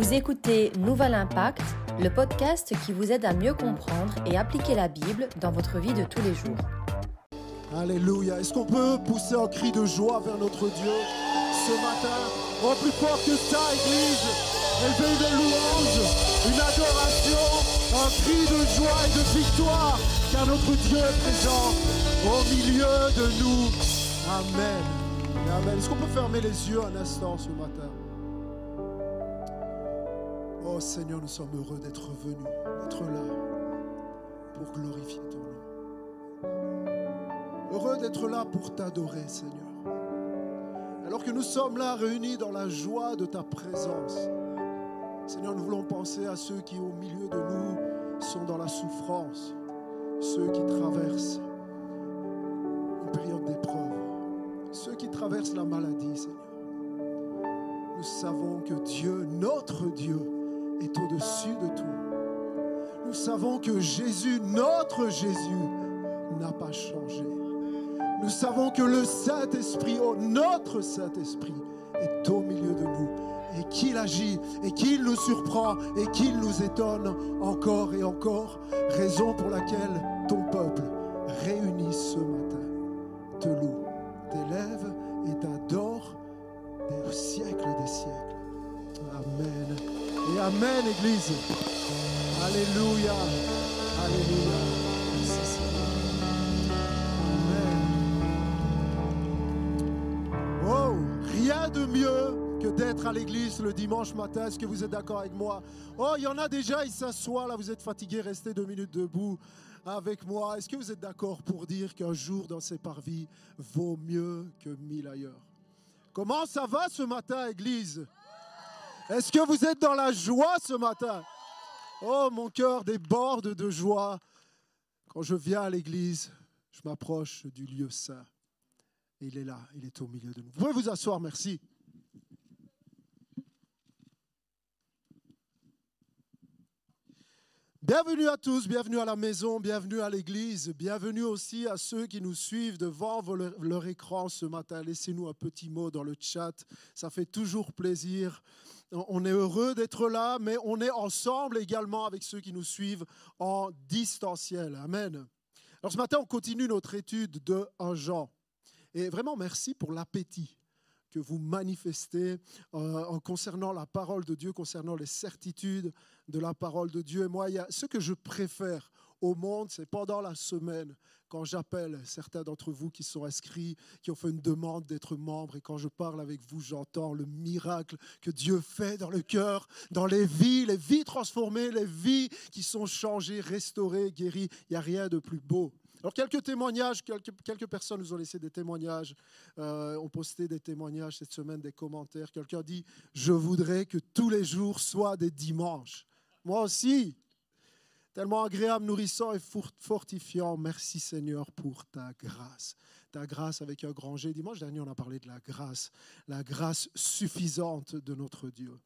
Vous écoutez Nouvel Impact, le podcast qui vous aide à mieux comprendre et appliquer la Bible dans votre vie de tous les jours. Alléluia. Est-ce qu'on peut pousser un cri de joie vers notre Dieu ce matin? Oh, plus fort que ça, Église. Élevez une louange, une adoration, un cri de joie et de victoire, car notre Dieu est présent au milieu de nous. Amen. Amen. Est-ce qu'on peut fermer les yeux un instant ce matin? Oh Seigneur, nous sommes heureux d'être venus, d'être là pour glorifier ton nom. Heureux d'être là pour t'adorer, Seigneur. Alors que nous sommes là réunis dans la joie de ta présence, Seigneur, nous voulons penser à ceux qui, au milieu de nous, sont dans la souffrance, ceux qui traversent une période d'épreuve, ceux qui traversent la maladie, Seigneur. Nous savons que Dieu, notre Dieu, est au-dessus de tout. Nous savons que Jésus, notre Jésus, n'a pas changé. Nous savons que le Saint-Esprit, oh, notre Saint-Esprit, est au milieu de nous et qu'il agit et qu'il nous surprend et qu'il nous étonne encore et encore. Raison pour laquelle ton peuple, réuni ce matin, te loue, t'élève et t'adore des siècles des siècles. Amen. Amen, Église. Alléluia. Alléluia. Amen. Oh, rien de mieux que d'être à l'église le dimanche matin. Est-ce que vous êtes d'accord avec moi? Oh, il y en a déjà, ils s'assoient là, vous êtes fatigués, restez deux minutes debout avec moi. Est-ce que vous êtes d'accord pour dire qu'un jour dans ces parvis vaut mieux que mille ailleurs? Comment ça va ce matin, église? Est-ce que vous êtes dans la joie ce matin? Oh, mon cœur déborde de joie. Quand je viens à l'église, je m'approche du lieu saint. Il est là, il est au milieu de nous. Vous pouvez vous asseoir, merci. Bienvenue à tous, bienvenue à la maison, bienvenue à l'église, bienvenue aussi à ceux qui nous suivent devant leur écran ce matin. Laissez-nous un petit mot dans le chat, ça fait toujours plaisir. On est heureux d'être là, mais on est ensemble également avec ceux qui nous suivent en distanciel. Amen. Alors ce matin, on continue notre étude de 1 Jean. Et vraiment, merci pour l'appétit que vous manifestez euh, en concernant la parole de Dieu, concernant les certitudes de la parole de Dieu. Et moi, ce que je préfère au monde, c'est pendant la semaine, quand j'appelle certains d'entre vous qui sont inscrits, qui ont fait une demande d'être membres, et quand je parle avec vous, j'entends le miracle que Dieu fait dans le cœur, dans les vies, les vies transformées, les vies qui sont changées, restaurées, guéries. Il n'y a rien de plus beau. Alors quelques témoignages, quelques, personnes nous ont laissé des témoignages, euh, ont posté des témoignages cette semaine, des commentaires. Quelqu'un dit, je voudrais que tous les jours soient des dimanches. Moi aussi, tellement agréable, nourrissant et fortifiant. Merci Seigneur pour ta grâce. Ta grâce avec un grand G. Dimanche dernier, on a parlé de la grâce, la grâce suffisante de notre Dieu.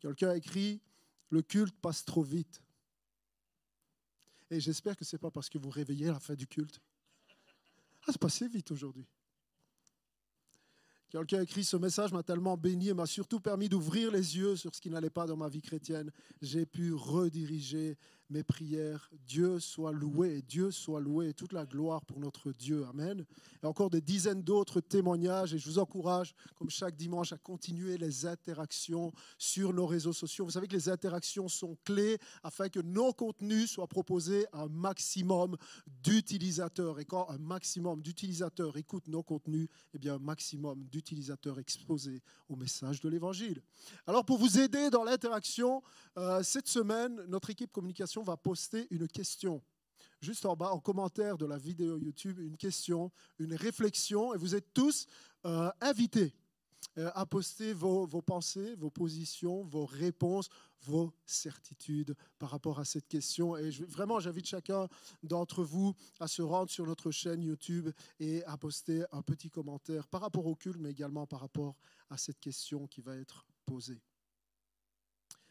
Quelqu'un a écrit, le culte passe trop vite. Et j'espère que ce n'est pas parce que vous réveillez la fin du culte. Ah, c'est passé vite aujourd'hui. Quelqu'un a écrit ce message m'a tellement béni et m'a surtout permis d'ouvrir les yeux sur ce qui n'allait pas dans ma vie chrétienne. J'ai pu rediriger mes prières. Dieu soit loué, Dieu soit loué, toute la gloire pour notre Dieu. Amen. Et encore des dizaines d'autres témoignages et je vous encourage, comme chaque dimanche, à continuer les interactions sur nos réseaux sociaux. Vous savez que les interactions sont clés afin que nos contenus soient proposés à un maximum d'utilisateurs. Et quand un maximum d'utilisateurs écoutent nos contenus, eh bien un maximum d'utilisateurs exposés au message de l'Évangile. Alors pour vous aider dans l'interaction, euh, cette semaine, notre équipe communication va poster une question. Juste en bas, en commentaire de la vidéo YouTube, une question, une réflexion. Et vous êtes tous euh, invités euh, à poster vos, pensées, vos positions, vos réponses, vos certitudes par rapport à cette question. Et vraiment, j'invite chacun d'entre vous à se rendre sur notre chaîne YouTube et à poster un petit commentaire par rapport au culte, mais également par rapport à cette question qui va être posée.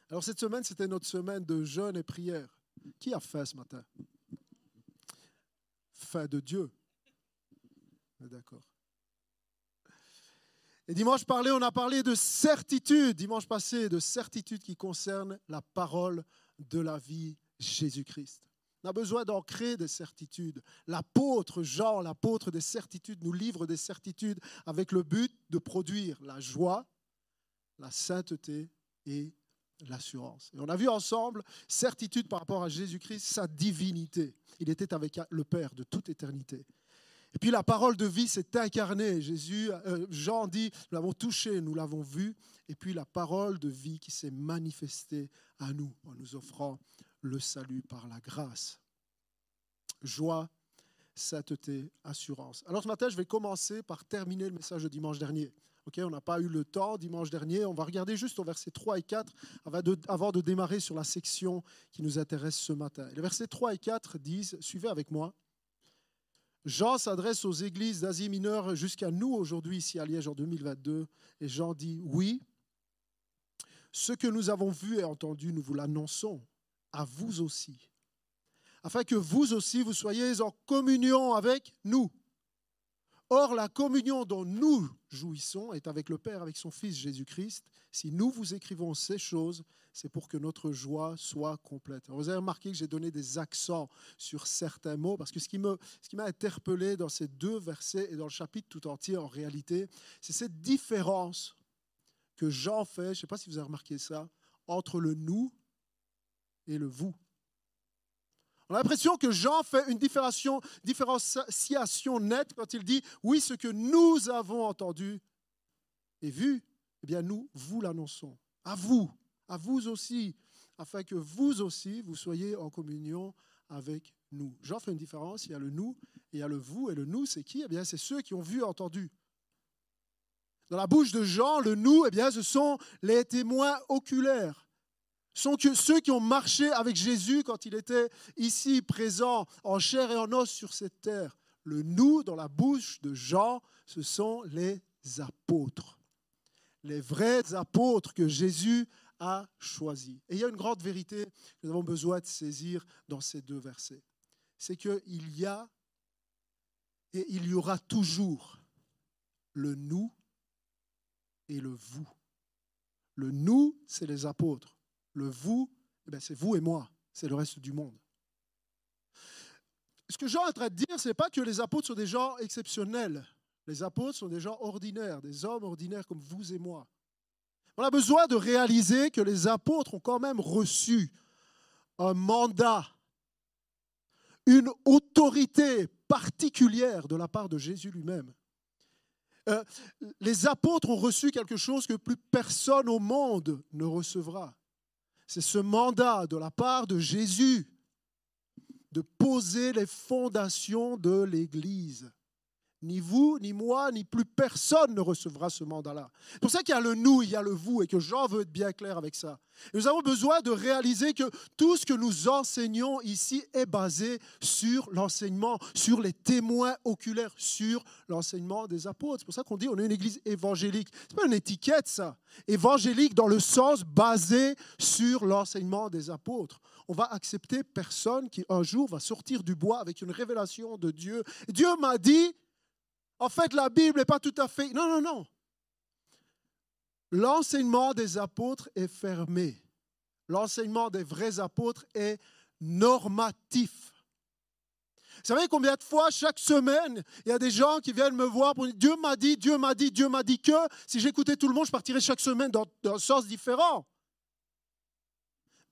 Alors cette semaine, c'était notre semaine de jeûne et prière. Qui a faim ce matin? Faim de Dieu. D'accord. Et dimanche parlé, on a parlé de certitude, dimanche passé, de certitude qui concerne la parole de la vie Jésus-Christ. On a besoin d'ancrer des certitudes. L'apôtre Jean, l'apôtre des certitudes, nous livre des certitudes avec le but de produire la joie, la sainteté et l'assurance. Et on a vu ensemble certitude par rapport à Jésus-Christ, sa divinité. Il était avec le Père de toute éternité. Et puis la parole de vie s'est incarnée. Jésus, euh, Jean dit, nous l'avons touché, nous l'avons vu. Et puis la parole de vie qui s'est manifestée à nous en nous offrant le salut par la grâce. Joie, sainteté, assurance. Alors ce matin, je vais commencer par terminer le message de dimanche dernier. On n'a pas eu le temps dimanche dernier. On va regarder juste au verset 3 et 4 avant de, démarrer sur la section qui nous intéresse ce matin. Les versets 3 et 4 disent, suivez avec moi, Jean s'adresse aux églises d'Asie mineure jusqu'à nous aujourd'hui ici à Liège en 2022. Et Jean dit, oui, ce que nous avons vu et entendu, nous vous l'annonçons à vous aussi, afin que vous aussi vous soyez en communion avec nous. Or, la communion dont nous jouissons est avec le Père, avec son Fils Jésus-Christ. Si nous vous écrivons ces choses, c'est pour que notre joie soit complète. vous avez remarqué que j'ai donné des accents sur certains mots, parce que ce qui m'a interpellé dans ces deux versets et dans le chapitre tout entier, en réalité, c'est cette différence que Jean fait, je ne sais pas si vous avez remarqué ça, entre le nous et le vous. On a l'impression que Jean fait une différenciation, nette quand il dit oui, ce que nous avons entendu et vu, eh bien nous vous l'annonçons. À vous, à vous aussi, afin que vous aussi, vous soyez en communion avec nous. Jean fait une différence, il y a le nous et il y a le vous. Et le nous, c'est qui? Eh bien, c'est ceux qui ont vu et entendu. Dans la bouche de Jean, le nous, eh bien, ce sont les témoins oculaires sont ceux qui ont marché avec Jésus quand il était ici présent en chair et en os sur cette terre. Le nous dans la bouche de Jean, ce sont les apôtres. Les vrais apôtres que Jésus a choisis. Et il y a une grande vérité que nous avons besoin de saisir dans ces deux versets. C'est qu'il y a et il y aura toujours le nous et le vous. Le nous, c'est les apôtres. Le vous, eh ben, c'est vous et moi, c'est le reste du monde. Ce que Jean est en train de dire, ce n'est pas que les apôtres sont des gens exceptionnels. Les apôtres sont des gens ordinaires, des hommes ordinaires comme vous et moi. On a besoin de réaliser que les apôtres ont quand même reçu un mandat, une autorité particulière de la part de Jésus lui-même. Euh, les apôtres ont reçu quelque chose que plus personne au monde ne recevra. C'est ce mandat de la part de Jésus de poser les fondations de l'Église. Ni vous, ni moi, ni plus personne ne recevra ce mandat-là. C'est pour ça qu'il y a le nous, il y a le vous, et que Jean veut être bien clair avec ça. nous avons besoin de réaliser que tout ce que nous enseignons ici est basé sur l'enseignement, sur les témoins oculaires, sur l'enseignement des apôtres. C'est pour ça qu'on dit on est une église évangélique. Ce n'est pas une étiquette, ça. Évangélique dans le sens basé sur l'enseignement des apôtres on va accepter personne qui un jour va sortir du bois avec une révélation de Dieu. Dieu m'a dit, en fait, la Bible n'est pas tout à fait... Non, non, non. L'enseignement des apôtres est fermé. L'enseignement des vrais apôtres est normatif. Vous savez combien de fois chaque semaine, il y a des gens qui viennent me voir pour dire Dieu m'a dit, Dieu m'a dit, Dieu m'a dit que si j'écoutais tout le monde, je partirais chaque semaine dans, dans un sens différent.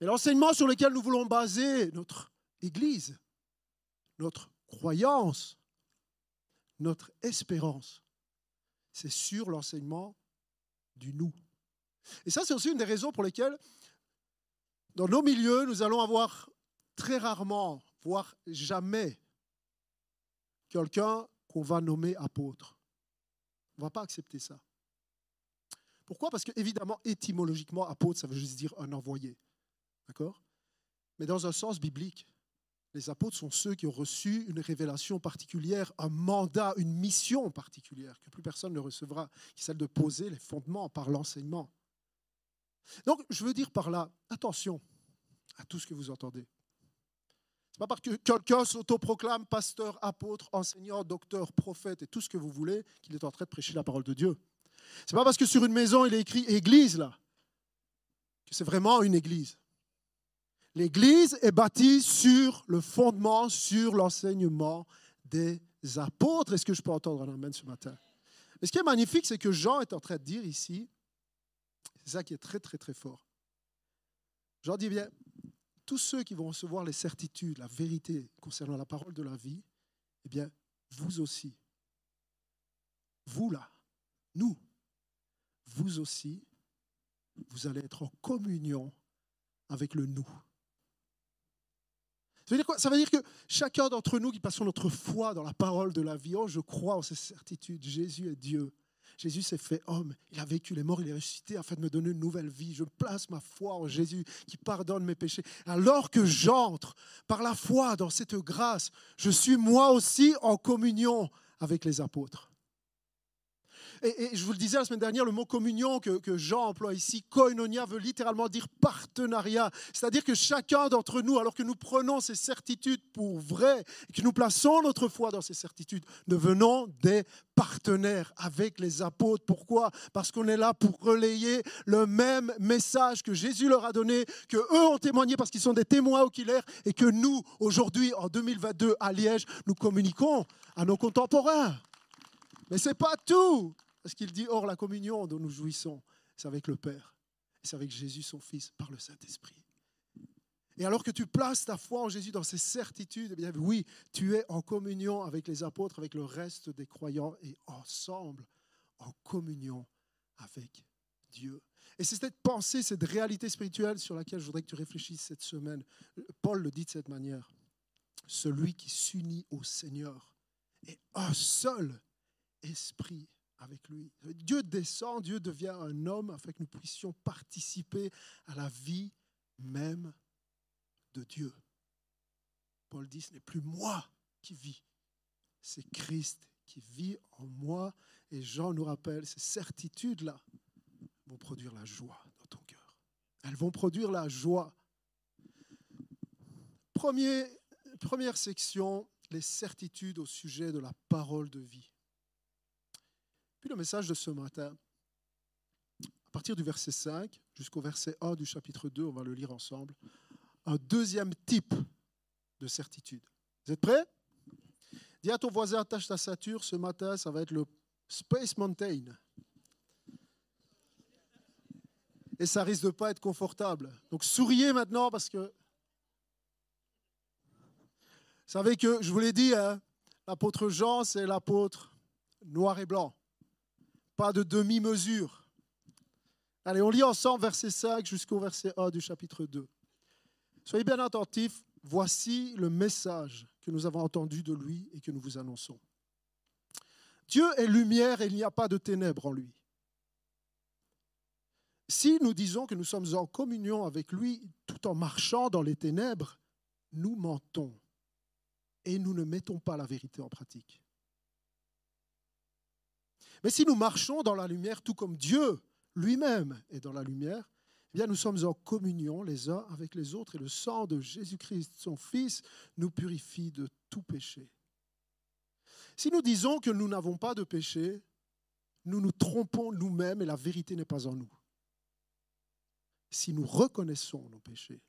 Mais l'enseignement sur lequel nous voulons baser notre Église, notre croyance, notre espérance, c'est sur l'enseignement du nous. Et ça, c'est aussi une des raisons pour lesquelles, dans nos milieux, nous allons avoir très rarement, voire jamais, quelqu'un qu'on va nommer apôtre. On ne va pas accepter ça. Pourquoi? Parce que, évidemment, étymologiquement, apôtre, ça veut juste dire un envoyé. D'accord? Mais dans un sens biblique, les apôtres sont ceux qui ont reçu une révélation particulière, un mandat, une mission particulière que plus personne ne recevra, qui est celle de poser les fondements par l'enseignement. Donc, je veux dire par là, attention à tout ce que vous entendez. Ce n'est pas parce que quelqu'un s'autoproclame pasteur, apôtre, enseignant, docteur, prophète et tout ce que vous voulez qu'il est en train de prêcher la parole de Dieu. C'est pas parce que sur une maison il est écrit église là que c'est vraiment une église. L'église est bâtie sur le fondement, sur l'enseignement des apôtres. Est-ce que je peux entendre un amen ce matin? Mais ce qui est magnifique, c'est que Jean est en train de dire ici, c'est ça qui est très très très fort. Jean dit bien, tous ceux qui vont recevoir les certitudes, la vérité concernant la parole de la vie, eh bien, vous aussi, vous là, nous, vous aussi, vous allez être en communion avec le nous. Ça veut dire quoi? Ça veut dire que chacun d'entre nous qui passons notre foi dans la parole de la vie, oh, je crois en ces certitudes, Jésus est Dieu. Jésus s'est fait homme, il a vécu les morts, il est ressuscité afin de me donner une nouvelle vie. Je place ma foi en Jésus qui pardonne mes péchés. Alors que j'entre par la foi dans cette grâce, je suis moi aussi en communion avec les apôtres. Et, je vous le disais la semaine dernière, le mot communion que, Jean emploie ici, koinonia, veut littéralement dire partenariat. C'est-à-dire que chacun d'entre nous, alors que nous prenons ces certitudes pour vraies, et que nous plaçons notre foi dans ces certitudes, devenons des partenaires avec les apôtres. Pourquoi? Parce qu'on est là pour relayer le même message que Jésus leur a donné, que eux ont témoigné parce qu'ils sont des témoins oculaires, et que nous, aujourd'hui, en 2022, à Liège, nous communiquons à nos contemporains. Mais ce n'est pas tout. Parce qu'il dit, or la communion dont nous jouissons, c'est avec le Père. C'est avec Jésus, son Fils, par le Saint-Esprit. Et alors que tu places ta foi en Jésus dans ces certitudes, eh bien oui, tu es en communion avec les apôtres, avec le reste des croyants et ensemble en communion avec Dieu. Et c'est cette pensée, cette réalité spirituelle sur laquelle je voudrais que tu réfléchisses cette semaine. Paul le dit de cette manière. Celui qui s'unit au Seigneur est un seul esprit avec lui. Dieu descend, Dieu devient un homme afin que nous puissions participer à la vie même de Dieu. Paul dit, ce n'est plus moi qui vis, c'est Christ qui vit en moi. Et Jean nous rappelle, ces certitudes-là vont produire la joie dans ton cœur. Elles vont produire la joie. Première section, les certitudes au sujet de la parole de vie le message de ce matin, à partir du verset 5 jusqu'au verset 1 du chapitre 2, on va le lire ensemble, un deuxième type de certitude. Vous êtes prêts? Dis à ton voisin, attache ta ceinture, ce matin, ça va être le Space Mountain. Et ça risque de pas être confortable. Donc souriez maintenant parce que... Vous savez que, je vous l'ai dit, hein, l'apôtre Jean, c'est l'apôtre noir et blanc pas de demi-mesure. Allez, on lit ensemble verset 5 jusqu'au verset 1 du chapitre 2. Soyez bien attentifs, voici le message que nous avons entendu de lui et que nous vous annonçons. Dieu est lumière et il n'y a pas de ténèbres en lui. Si nous disons que nous sommes en communion avec lui tout en marchant dans les ténèbres, nous mentons et nous ne mettons pas la vérité en pratique. Mais si nous marchons dans la lumière, tout comme Dieu lui-même est dans la lumière, eh bien nous sommes en communion les uns avec les autres et le sang de Jésus-Christ, son Fils, nous purifie de tout péché. Si nous disons que nous n'avons pas de péché, nous nous trompons nous-mêmes et la vérité n'est pas en nous. Si nous reconnaissons nos péchés,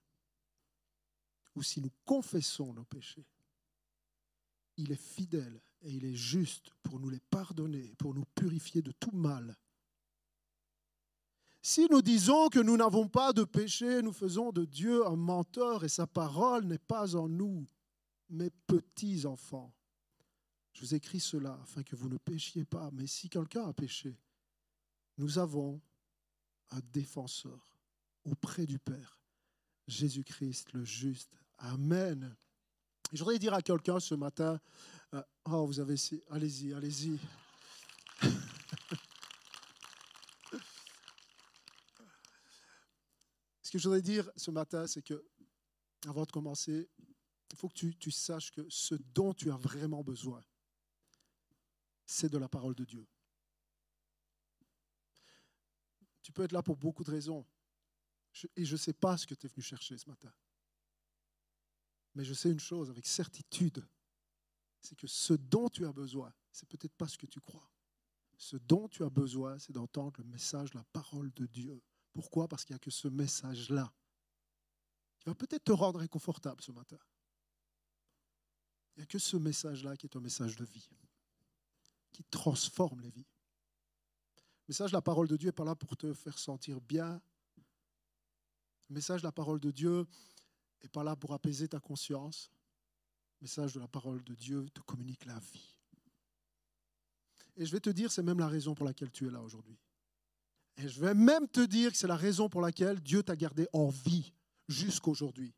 ou si nous confessons nos péchés, il est fidèle et il est juste pour nous les pardonner, pour nous purifier de tout mal. Si nous disons que nous n'avons pas de péché, nous faisons de Dieu un menteur et sa parole n'est pas en nous, mes petits enfants. Je vous écris cela afin que vous ne péchiez pas, mais si quelqu'un a péché, nous avons un défenseur auprès du Père, Jésus-Christ le juste. Amen. Je voudrais dire à quelqu'un ce matin, oh, vous avez... Allez-y, allez-y. Ce que je voudrais dire ce matin, c'est que, avant de commencer, il faut que tu, tu saches que ce dont tu as vraiment besoin, c'est de la parole de Dieu. Tu peux être là pour beaucoup de raisons. et je ne sais pas ce que tu es venu chercher ce matin. Mais je sais une chose avec certitude, c'est que ce dont tu as besoin, c'est peut-être pas ce que tu crois. Ce dont tu as besoin, c'est d'entendre le message, la parole de Dieu. Pourquoi? Parce qu'il n'y a que ce message-là qui va peut-être te rendre inconfortable ce matin. Il n'y a que ce message-là qui est un message de vie, qui transforme les vies. Le message de la parole de Dieu n'est pas là pour te faire sentir bien. Le message de la parole de Dieu n'est pas là pour apaiser ta conscience. Le message de la parole de Dieu te communique la vie. Et je vais te dire, c'est même la raison pour laquelle tu es là aujourd'hui. Et je vais même te dire que c'est la raison pour laquelle Dieu t'a gardé en vie jusqu'aujourd'hui.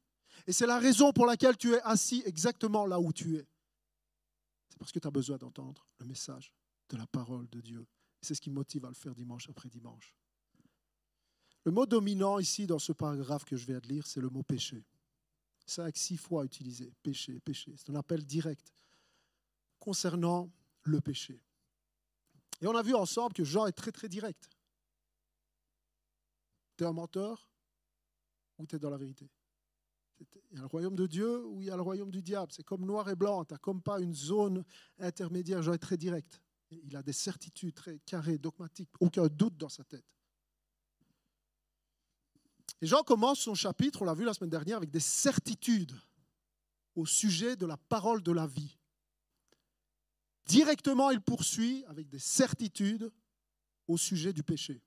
Et c'est la raison pour laquelle tu es assis exactement là où tu es. C'est parce que tu as besoin d'entendre le message de la parole de Dieu. C'est ce qui motive à le faire dimanche après dimanche. Le mot dominant ici dans ce paragraphe que je viens de lire, c'est le mot péché. Cinq, six fois utilisé. Péché, péché. C'est un appel direct concernant le péché. Et on a vu ensemble que Jean est très très direct. Tu es un menteur ou tu es dans la vérité? Il y a le royaume de Dieu ou il y a le royaume du diable. C'est comme noir et blanc. Tu n'as comme pas une zone intermédiaire. Jean est très direct. Il a des certitudes très carrées, dogmatiques, aucun doute dans sa tête. Et Jean commence son chapitre, on l'a vu la semaine dernière, avec des certitudes au sujet de la parole de la vie. Directement, il poursuit avec des certitudes au sujet du péché.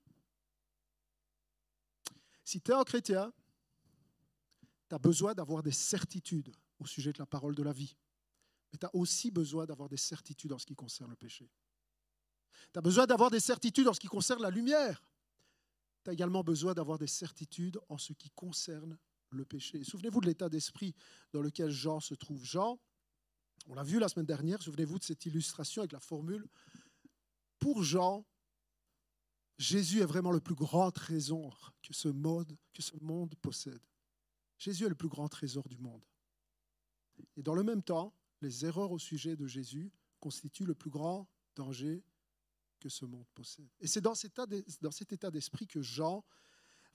Si tu es un chrétien, tu as besoin d'avoir des certitudes au sujet de la parole de la vie. Mais tu as aussi besoin d'avoir des certitudes en ce qui concerne le péché. Tu as besoin d'avoir des certitudes en ce qui concerne la lumière. Tu as également besoin d'avoir des certitudes en ce qui concerne le péché. Souvenez-vous de l'état d'esprit dans lequel Jean se trouve. Jean, on l'a vu la semaine dernière, souvenez-vous de cette illustration avec la formule. Pour Jean, Jésus est vraiment le plus grand trésor que ce, mode, que ce monde possède. Jésus est le plus grand trésor du monde. Et dans le même temps, les erreurs au sujet de Jésus constituent le plus grand danger ce monde possède. Et c'est dans cet état d'esprit que Jean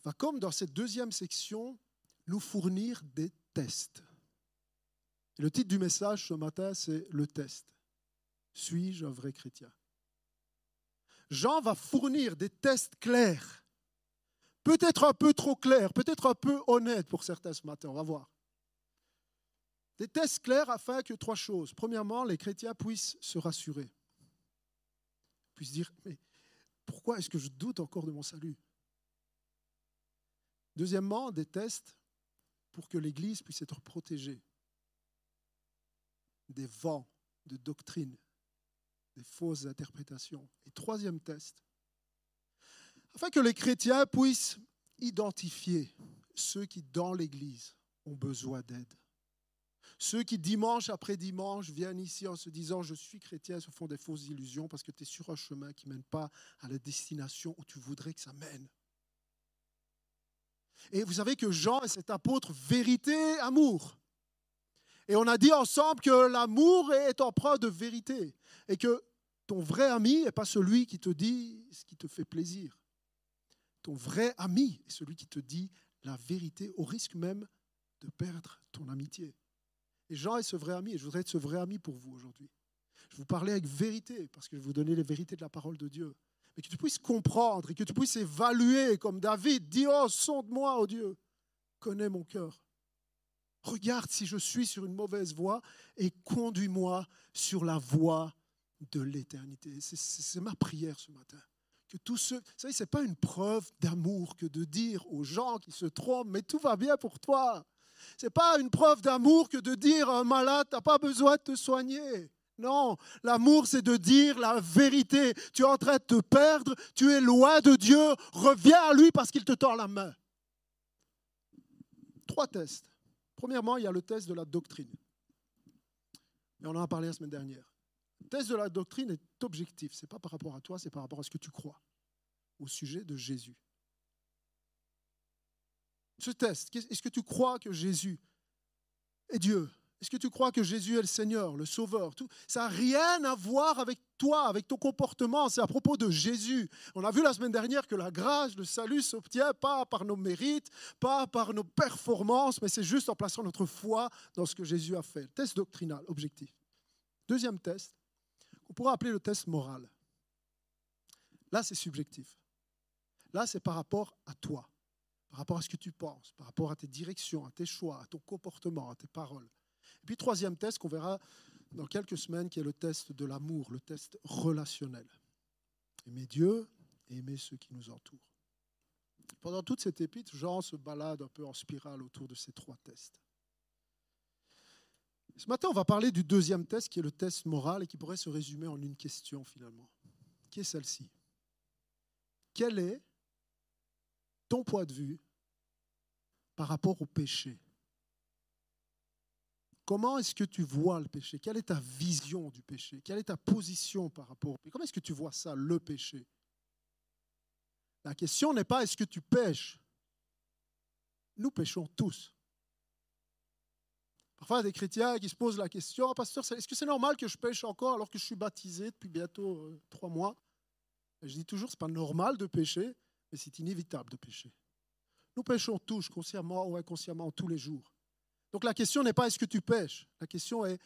va, comme dans cette deuxième section, nous fournir des tests. Le titre du message ce matin, c'est le test. Suis-je un vrai chrétien? Jean va fournir des tests clairs, peut-être un peu trop clairs, peut-être un peu honnêtes pour certains ce matin, on va voir. Des tests clairs afin que trois choses. Premièrement, les chrétiens puissent se rassurer puisse dire, mais pourquoi est-ce que je doute encore de mon salut? Deuxièmement, des tests pour que l'Église puisse être protégée des vents de doctrine, des fausses interprétations. Et troisième test, afin que les chrétiens puissent identifier ceux qui, dans l'Église, ont besoin d'aide. Ceux qui, dimanche après dimanche, viennent ici en se disant Je suis chrétien, se font des fausses illusions parce que tu es sur un chemin qui ne mène pas à la destination où tu voudrais que ça mène. Et vous savez que Jean est cet apôtre vérité, amour. Et on a dit ensemble que l'amour est empreint de vérité et que ton vrai ami n'est pas celui qui te dit ce qui te fait plaisir. Ton vrai ami est celui qui te dit la vérité au risque même de perdre ton amitié. Et Jean est ce vrai ami, et je voudrais être ce vrai ami pour vous aujourd'hui. Je vous parlais avec vérité, parce que je vous donnais les vérités de la parole de Dieu. Mais que tu puisses comprendre et que tu puisses évaluer comme David, dis, oh, sonde-moi, oh Dieu, connais mon cœur. Regarde si je suis sur une mauvaise voie et conduis-moi sur la voie de l'éternité. C'est ma prière ce matin. Que tous ceux, vous savez, ce n'est pas une preuve d'amour que de dire aux gens qui se trompent, mais tout va bien pour toi. N'est pas une preuve d'amour que de dire à un malade, tu n'as pas besoin de te soigner. Non, l'amour, c'est de dire la vérité. Tu es en train de te perdre, tu es loin de Dieu, reviens à lui parce qu'il te tord la main. Trois tests. Premièrement, il y a le test de la doctrine. Et on en a parlé la semaine dernière. Le test de la doctrine est objectif. Ce n'est pas par rapport à toi, c'est par rapport à ce que tu crois au sujet de Jésus ce test. Est-ce que tu crois que Jésus est Dieu? Est-ce que tu crois que Jésus est le Seigneur, le Sauveur? Tout, Ça n'a rien à voir avec toi, avec ton comportement. C'est à propos de Jésus. On a vu la semaine dernière que la grâce, le salut s'obtient pas par nos mérites, pas par nos performances, mais c'est juste en plaçant notre foi dans ce que Jésus a fait. Test doctrinal, objectif. Deuxième test, on pourrait appeler le test moral. Là, c'est subjectif. Là, c'est par rapport à toi, par rapport à ce que tu penses, par rapport à tes directions, à tes choix, à ton comportement, à tes paroles. Et puis, troisième test qu'on verra dans quelques semaines, qui est le test de l'amour, le test relationnel. Aimer Dieu et aimer ceux qui nous entourent. Pendant toute cette épître, Jean se balade un peu en spirale autour de ces trois tests. Ce matin, on va parler du deuxième test, qui est le test moral, et qui pourrait se résumer en une question finalement, qui est celle-ci? Quel est ton point de vue par rapport au péché. Comment est-ce que tu vois le péché? Quelle est ta vision du péché? Quelle est ta position par rapport au péché? Comment est-ce que tu vois ça, le péché? La question n'est pas est-ce que tu pêches? Nous péchons tous. Parfois, il y a des chrétiens qui se posent la question, ah, pasteur, est-ce que c'est normal que je pêche encore alors que je suis baptisé depuis bientôt euh, trois mois? Je dis toujours, ce n'est pas normal de pécher, mais c'est inévitable de pécher. Nous péchons tous, consciemment ou inconsciemment, tous les jours. Donc la question n'est pas est-ce que tu pêches, la question est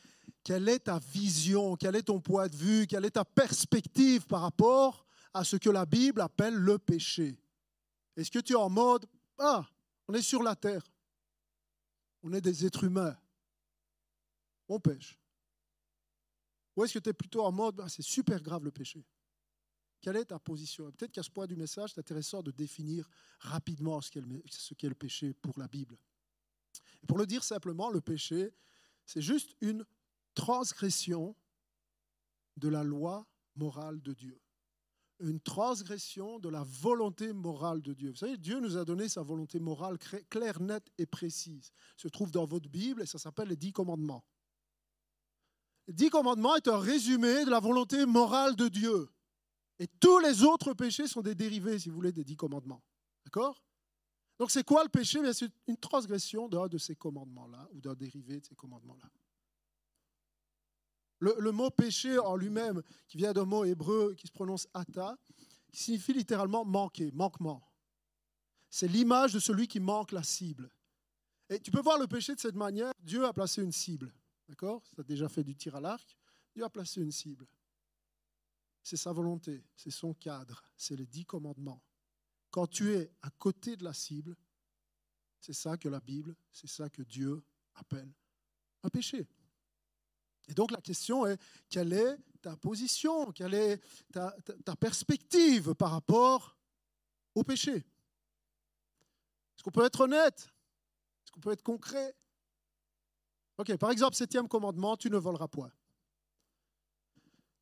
quelle est ta vision, quel est ton point de vue, quelle est ta perspective par rapport à ce que la Bible appelle le péché? Est-ce que tu es en mode, ah, on est sur la terre, on est des êtres humains, on pêche. Ou est-ce que tu es plutôt en mode, ah, c'est super grave le péché Quelle est ta position? Peut-être qu'à ce point du message, c'est intéressant de définir rapidement ce qu'est le péché pour la Bible. Pour le dire simplement, le péché, c'est juste une transgression de la loi morale de Dieu. Une transgression de la volonté morale de Dieu. Vous savez, Dieu nous a donné sa volonté morale claire, nette et précise. Se trouve dans votre Bible et ça s'appelle les dix commandements. Les dix commandements est un résumé de la volonté morale de Dieu. Et tous les autres péchés sont des dérivés, si vous voulez, des dix commandements. D'accord? Donc c'est quoi le péché? C'est une transgression d'un de ces commandements-là, ou d'un dérivé de ces commandements-là. Le, le, mot péché en lui-même, qui vient d'un mot hébreu qui se prononce ata, signifie littéralement manquer, manquement. C'est l'image de celui qui manque la cible. Et tu peux voir le péché de cette manière. Dieu a placé une cible. D'accord? Ça a déjà fait du tir à l'arc. Dieu a placé une cible. C'est sa volonté, c'est son cadre, c'est les dix commandements. Quand tu es à côté de la cible, c'est ça que la Bible, c'est ça que Dieu appelle un péché. Et donc la question est, quelle est ta position, quelle est ta, perspective par rapport au péché? Est-ce qu'on peut être honnête? Est-ce qu'on peut être concret? Ok, par exemple, septième commandement, tu ne voleras point.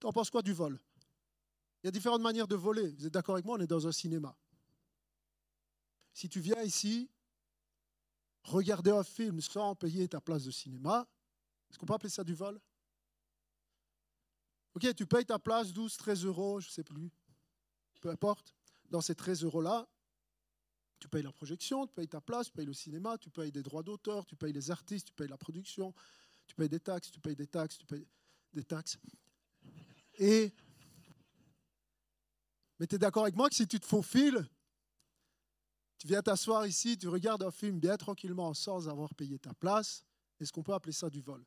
Tu en penses quoi du vol? Il y a différentes manières de voler. Vous êtes d'accord avec moi On est dans un cinéma. Si tu viens ici, regarder un film sans payer ta place de cinéma, est-ce qu'on peut appeler ça du vol Ok, tu payes ta place 12, 13 euros, je ne sais plus. Peu importe. Dans ces 13 euros-là, tu payes la projection, tu payes ta place, tu payes le cinéma, tu payes des droits d'auteur, tu payes les artistes, tu payes la production, tu payes des taxes, tu payes des taxes, tu payes des taxes. Et. Mais tu es d'accord avec moi que si tu te faufiles, tu viens t'asseoir ici, tu regardes un film bien tranquillement sans avoir payé ta place, est-ce qu'on peut appeler ça du vol?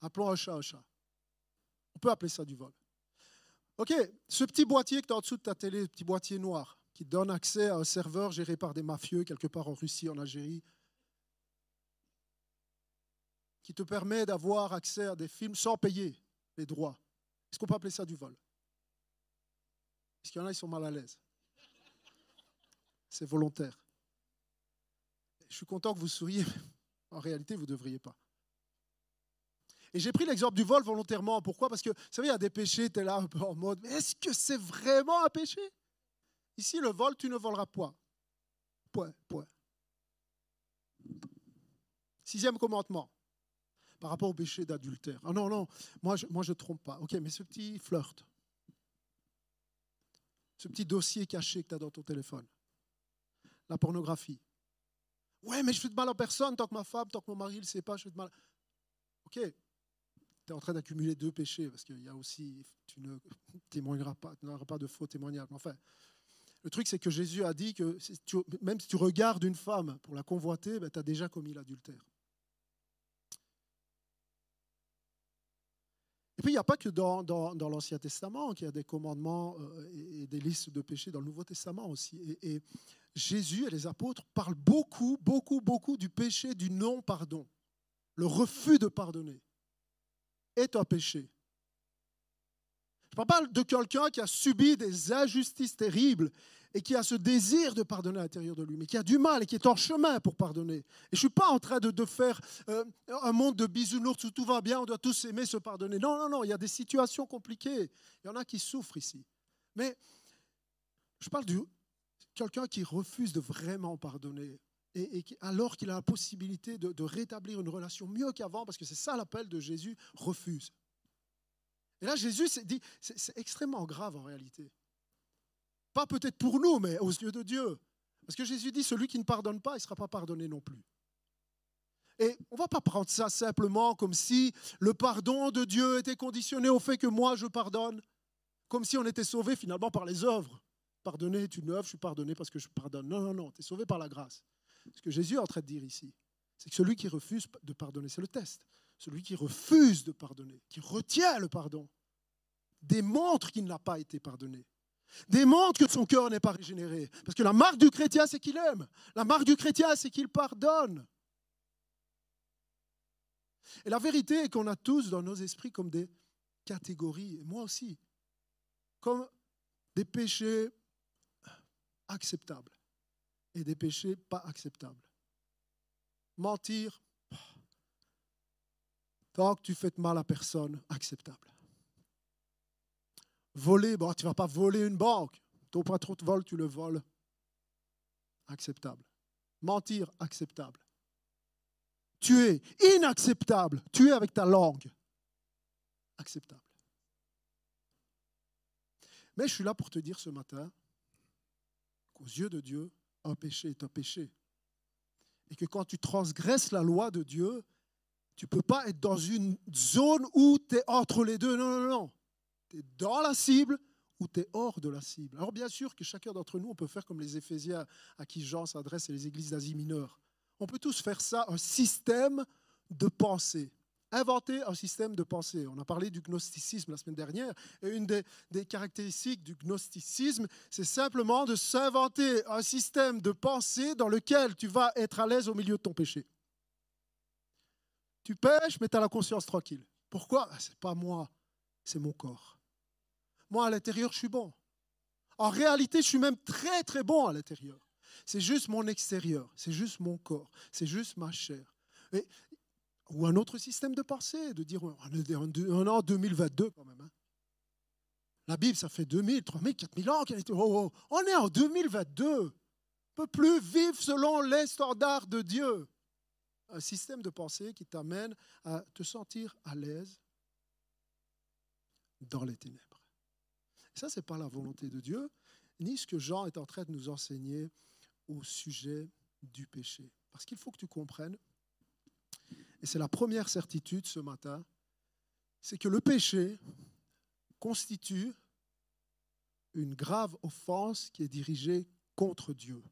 Appelons un chat un chat. On peut appeler ça du vol. Ok, ce petit boîtier que tu as en dessous de ta télé, petit boîtier noir, qui donne accès à un serveur géré par des mafieux quelque part en Russie, en Algérie, qui te permet d'avoir accès à des films sans payer les droits. Est-ce qu'on peut appeler ça du vol? Est-ce qu'il y en a, ils sont mal à l'aise. C'est volontaire. Je suis content que vous souriez, en réalité, vous ne devriez pas. Et j'ai pris l'exemple du vol volontairement. Pourquoi? Parce que, vous savez, il y a des péchés, tu es là un peu en mode, mais est-ce que c'est vraiment un péché? Ici, le vol, tu ne voleras point. Point, point. Sixième commandement, par rapport au péché d'adultère. Ah non, non, moi je ne trompe pas. Ok, mais ce petit flirt, ce petit dossier caché que tu as dans ton téléphone, la pornographie. Ouais, mais je fais de mal à personne tant que ma femme, tant que mon mari ne le sait pas, je fais de mal. Ok, tu es en train d'accumuler deux péchés parce qu'il y a aussi, tu ne témoigneras pas, tu n'auras pas de faux témoignages. Enfin, le truc, c'est que Jésus a dit que même si tu regardes une femme pour la convoiter, ben, tu as déjà commis l'adultère. Et puis, il n'y a pas que dans, l'Ancien Testament qu'il y a des commandements euh, et, des listes de péchés, dans le Nouveau Testament aussi. Et, et Jésus et les apôtres parlent beaucoup, beaucoup, beaucoup du péché du non-pardon, le refus de pardonner est un péché. Je parle de quelqu'un qui a subi des injustices terribles et qui a ce désir de pardonner à l'intérieur de lui, mais qui a du mal et qui est en chemin pour pardonner. Et je ne suis pas en train de, faire euh, un monde de bisounours où tout va bien, on doit tous aimer se pardonner. Non, non, non, il y a des situations compliquées. Il y en a qui souffrent ici. Mais je parle de quelqu'un qui refuse de vraiment pardonner. Alors qu'il a la possibilité de rétablir une relation mieux qu'avant, parce que c'est ça l'appel de Jésus, refuse. Et là, Jésus dit, c'est extrêmement grave en réalité. Pas peut-être pour nous, mais aux yeux de Dieu. Parce que Jésus dit, celui qui ne pardonne pas, il ne sera pas pardonné non plus. Et on ne va pas prendre ça simplement comme si le pardon de Dieu était conditionné au fait que moi je pardonne, comme si on était sauvé finalement par les œuvres. Pardonner est une œuvre, je suis pardonné parce que je pardonne. Non, non, non, tu es sauvé par la grâce. Ce que Jésus est en train de dire ici, c'est que celui qui refuse de pardonner, c'est le test. Celui qui refuse de pardonner, qui retient le pardon, démontre qu'il n'a pas été pardonné. Démontre que son cœur n'est pas régénéré. Parce que la marque du chrétien, c'est qu'il aime. La marque du chrétien, c'est qu'il pardonne. Et la vérité est qu'on a tous dans nos esprits comme des catégories, et moi aussi, comme des péchés acceptables et des péchés pas acceptables. Mentir, Tant que tu fais mal à personne, acceptable. Voler, bon, tu ne vas pas voler une banque. Ton patron te vole, tu le voles. Acceptable. Mentir, acceptable. Tuer, inacceptable. Tuer avec ta langue, acceptable. Mais je suis là pour te dire ce matin qu'aux yeux de Dieu, un péché est un péché. Et que quand tu transgresses la loi de Dieu, tu ne peux pas être dans une zone où tu es entre les deux. Non, non, non. Tu es dans la cible ou tu es hors de la cible. Alors bien sûr que chacun d'entre nous, on peut faire comme les Éphésiens à qui Jean s'adresse et les églises d'Asie mineure. On peut tous faire ça, un système de pensée. Inventer un système de pensée. On a parlé du gnosticisme la semaine dernière. Et une des, caractéristiques du gnosticisme, c'est simplement de s'inventer un système de pensée dans lequel tu vas être à l'aise au milieu de ton péché. Tu pêches, mais tu as la conscience tranquille. Pourquoi? Ah, Ce n'est pas moi, c'est mon corps. Moi, à l'intérieur, je suis bon. En réalité, je suis même très, très bon à l'intérieur. C'est juste mon extérieur, c'est juste mon corps, c'est juste ma chair. ou un autre système de pensée, de dire on est en 2022 quand même. Hein. La Bible, ça fait 2000, 3000, 4000 ans qu'elle était. Oh, oh, on est en 2022. On ne peut plus vivre selon les standards de Dieu un système de pensée qui t'amène à te sentir à l'aise dans les ténèbres. Ça, ce n'est pas la volonté de Dieu, ni ce que Jean est en train de nous enseigner au sujet du péché. Parce qu'il faut que tu comprennes, et c'est la première certitude ce matin, c'est que le péché constitue une grave offense qui est dirigée contre Dieu.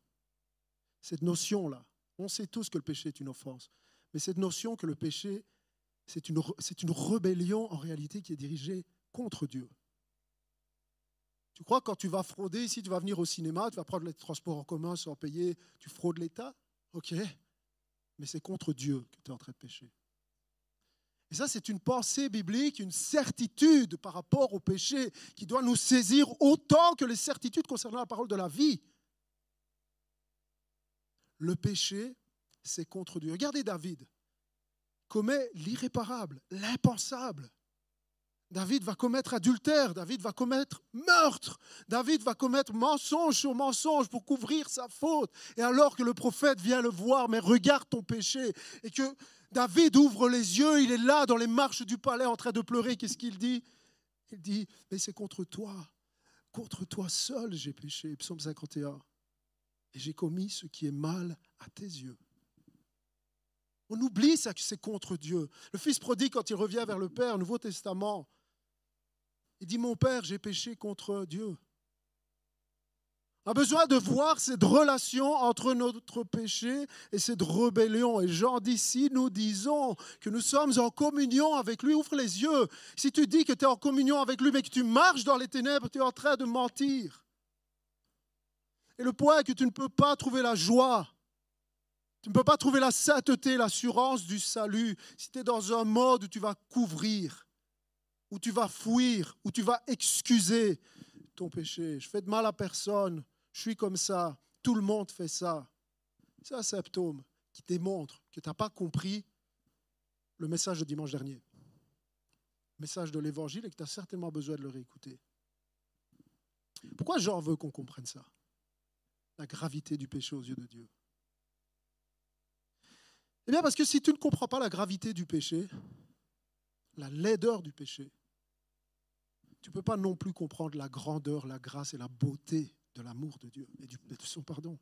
Cette notion-là, on sait tous que le péché est une offense. Mais cette notion que le péché, c'est une, une rébellion en réalité qui est dirigée contre Dieu. Tu crois quand tu vas frauder, ici tu vas venir au cinéma, tu vas prendre les transports en commun sans payer, tu fraudes l'État? Ok. Mais c'est contre Dieu que tu es en train de pécher. Et ça, c'est une pensée biblique, une certitude par rapport au péché qui doit nous saisir autant que les certitudes concernant la parole de la vie. Le péché, c'est contre Dieu. Regardez David, commet l'irréparable, l'impensable. David va commettre adultère, David va commettre meurtre, David va commettre mensonge sur mensonge pour couvrir sa faute. Et alors que le prophète vient le voir, mais regarde ton péché, et que David ouvre les yeux, il est là dans les marches du palais en train de pleurer, qu'est-ce qu'il dit? Il dit, mais c'est contre toi, contre toi seul j'ai péché. Psaume 51 et j'ai commis ce qui est mal à tes yeux. On oublie ça que c'est contre Dieu. Le fils prodigue, quand il revient vers le Père, Nouveau Testament, il dit, mon Père, j'ai péché contre Dieu. On a besoin de voir cette relation entre notre péché et cette rébellion. Et Jean d'ici, nous disons que nous sommes en communion avec lui. Ouvre les yeux. Si tu dis que tu es en communion avec lui, mais que tu marches dans les ténèbres, tu es en train de mentir. Et le point est que tu ne peux pas trouver la joie. Tu ne peux pas trouver la sainteté, l'assurance du salut si tu es dans un mode où tu vas couvrir, où tu vas fuir, où tu vas excuser ton péché. Je fais de mal à personne je suis comme ça, tout le monde fait ça. C'est un symptôme qui démontre que tu n'as pas compris le message de dimanche dernier, le message de l'évangile et que tu as certainement besoin de le réécouter. Pourquoi Jean veut qu'on comprenne ça? La gravité du péché aux yeux de Dieu. Eh bien parce que si tu ne comprends pas la gravité du péché, la laideur du péché, tu ne peux pas non plus comprendre la grandeur, la grâce et la beauté de l'amour de Dieu et de son pardon.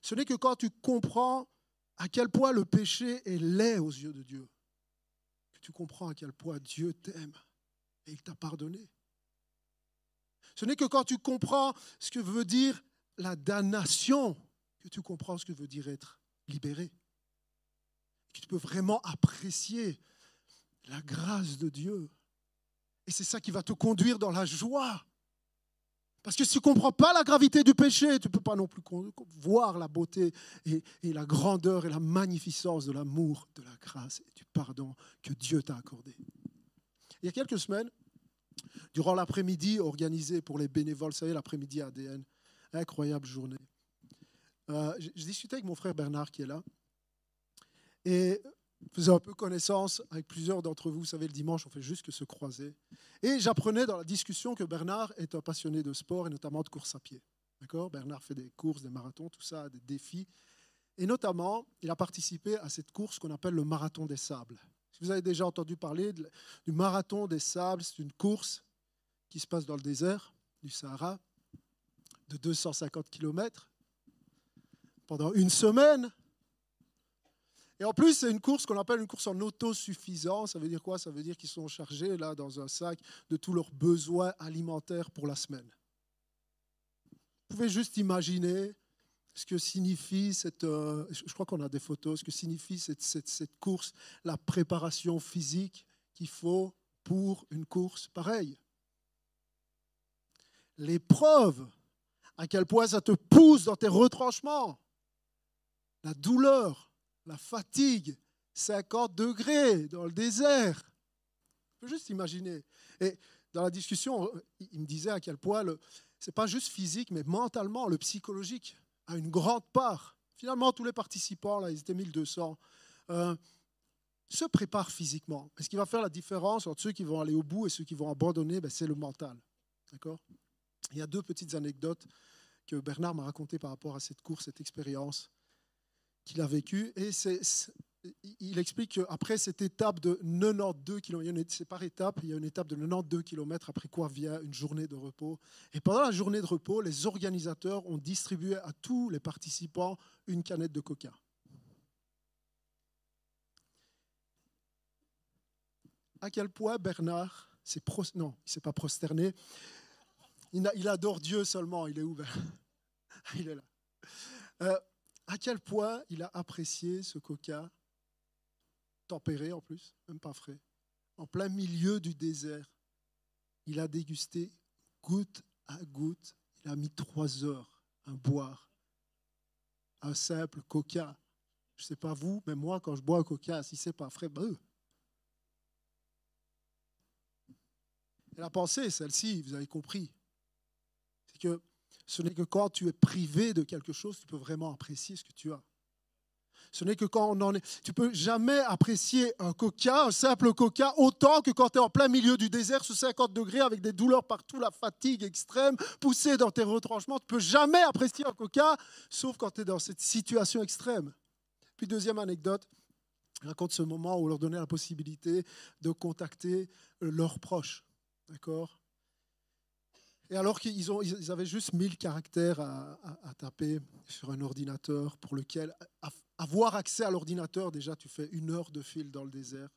Ce n'est que quand tu comprends à quel point le péché est laid aux yeux de Dieu, que tu comprends à quel point Dieu t'aime et il t'a pardonné. Ce n'est que quand tu comprends ce que veut dire la damnation que tu comprends ce que veut dire être libéré. Que tu peux vraiment apprécier la grâce de Dieu. Et c'est ça qui va te conduire dans la joie parce que si tu ne comprends pas la gravité du péché, tu ne peux pas non plus voir la beauté et, la grandeur et la magnificence de l'amour, de la grâce et du pardon que Dieu t'a accordé. Il y a quelques semaines, durant l'après-midi organisé pour les bénévoles, vous savez, l'après-midi ADN, incroyable journée. Euh, je discutais avec mon frère Bernard qui est là. Et faisais un peu connaissance avec plusieurs d'entre vous. Vous savez, le dimanche, on fait juste que se croiser. Et j'apprenais dans la discussion que Bernard est un passionné de sport et notamment de course à pied. D'accord? Bernard fait des courses, des marathons, tout ça, des défis. Et notamment, il a participé à cette course qu'on appelle le marathon des sables. Si vous avez déjà entendu parler du marathon des sables, c'est une course qui se passe dans le désert du Sahara de 250 km pendant une semaine et en plus, c'est une course qu'on appelle une course en autosuffisance. Ça veut dire quoi? Ça veut dire qu'ils sont chargés là dans un sac de tous leurs besoins alimentaires pour la semaine. Vous pouvez juste imaginer ce que signifie cette. Euh, je crois qu'on a des photos. Ce que signifie cette, course, la préparation physique qu'il faut pour une course pareille. L'épreuve, à quel point ça te pousse dans tes retranchements. La douleur, la fatigue, 50 degrés dans le désert. Je peux juste imaginer. Et dans la discussion, il me disait à quel point ce n'est pas juste physique, mais mentalement, le psychologique a une grande part. Finalement, tous les participants, là, ils étaient 1200, euh, se préparent physiquement. Et ce qui va faire la différence entre ceux qui vont aller au bout et ceux qui vont abandonner, ben, c'est le mental. D'accord? Il y a deux petites anecdotes que Bernard m'a racontées par rapport à cette course, cette expérience qu'il a vécu. Et il explique qu'après cette étape de 92 km, c'est par étape, il y a une étape de 92 km, après quoi vient une journée de repos. Et pendant la journée de repos, les organisateurs ont distribué à tous les participants une canette de coca. À quel point Bernard s'est non, il s'est pas prosterné. Il, adore Dieu seulement. Il est ouvert. Il est là. Euh, à quel point il a apprécié ce coca, tempéré en plus, même pas frais, en plein milieu du désert? Il a dégusté goutte à goutte. Il a mis trois heures à boire un simple coca. Je ne sais pas vous, mais moi, quand je bois un coca, si c'est pas frais, ben, Et la pensée, celle-ci, vous avez compris, c'est que ce n'est que quand tu es privé de quelque chose, tu peux vraiment apprécier ce que tu as. Ce n'est que quand on en est. Tu peux jamais apprécier un coca, un simple coca, autant que quand tu es en plein milieu du désert sous 50 degrés avec des douleurs partout, la fatigue extrême, poussé dans tes retranchements. Tu peux jamais apprécier un coca, sauf quand tu es dans cette situation extrême. Puis, deuxième anecdote, raconte ce moment où on leur donnait la possibilité de contacter leurs proches. D'accord? Et alors qu'ils ils avaient juste 1000 caractères à, taper sur un ordinateur pour lequel avoir accès à l'ordinateur, déjà tu fais une heure de fil dans le désert.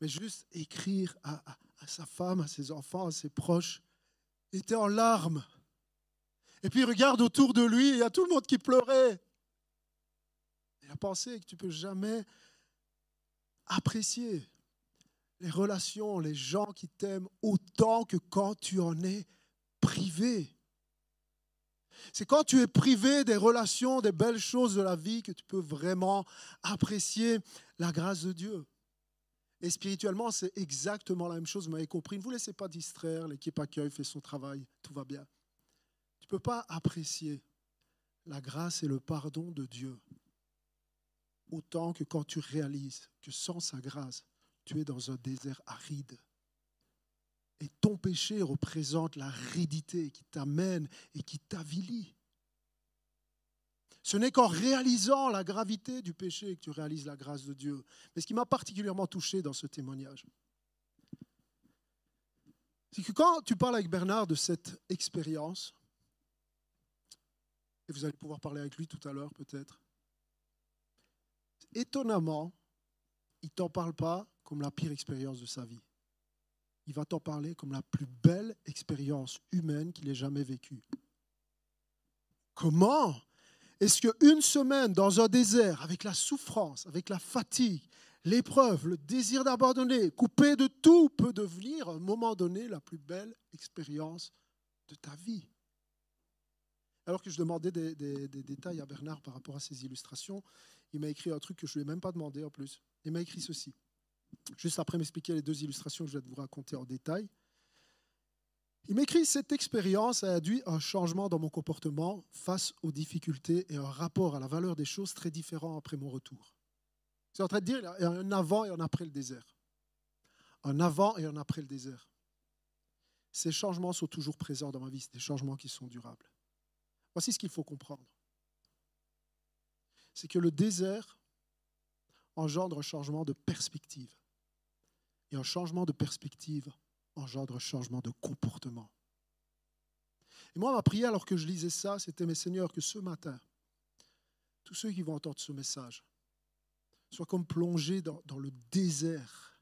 Mais juste écrire à, sa femme, à ses enfants, à ses proches, était en larmes Et puis il regarde autour de lui, il y a tout le monde qui pleurait. Il a pensé que tu peux jamais apprécier les relations, les gens qui t'aiment autant que quand tu en es privé. C'est quand tu es privé des relations, des belles choses de la vie que tu peux vraiment apprécier la grâce de Dieu. Et spirituellement, c'est exactement la même chose, vous m'avez compris. Ne vous laissez pas distraire, l'équipe accueil fait son travail, tout va bien. Tu ne peux pas apprécier la grâce et le pardon de Dieu autant que quand tu réalises que sans sa grâce, tu es dans un désert aride. Et ton péché représente la l'aridité qui t'amène et qui t'avilit. Ce n'est qu'en réalisant la gravité du péché que tu réalises la grâce de Dieu. Mais ce qui m'a particulièrement touché dans ce témoignage, c'est que quand tu parles avec Bernard de cette expérience, et vous allez pouvoir parler avec lui tout à l'heure peut-être, étonnamment, il ne t'en parle pas comme la pire expérience de sa vie. Il va t'en parler comme la plus belle expérience humaine qu'il ait jamais vécue. Comment est-ce qu'une semaine dans un désert, avec la souffrance, avec la fatigue, l'épreuve, le désir d'abandonner, coupé de tout, peut devenir à un moment donné la plus belle expérience de ta vie? Alors que je demandais des, détails à Bernard par rapport à ces illustrations, il m'a écrit un truc que je ne lui ai même pas demandé en plus. Il m'a écrit ceci. Juste après m'expliquer les deux illustrations que je vais vous raconter en détail. Il m'écrit Cette expérience a induit un changement dans mon comportement face aux difficultés et un rapport à la valeur des choses très différent après mon retour. C'est en train de dire il y a un avant et un après le désert. Un avant et un après le désert. Ces changements sont toujours présents dans ma vie, c'est des changements qui sont durables. Voici ce qu'il faut comprendre c'est que le désert engendre un changement de perspective. Et un changement de perspective engendre un changement de comportement. Et moi, ma prière, alors que je lisais ça, c'était, mes seigneurs, que ce matin, tous ceux qui vont entendre ce message soient comme plongés dans, dans le désert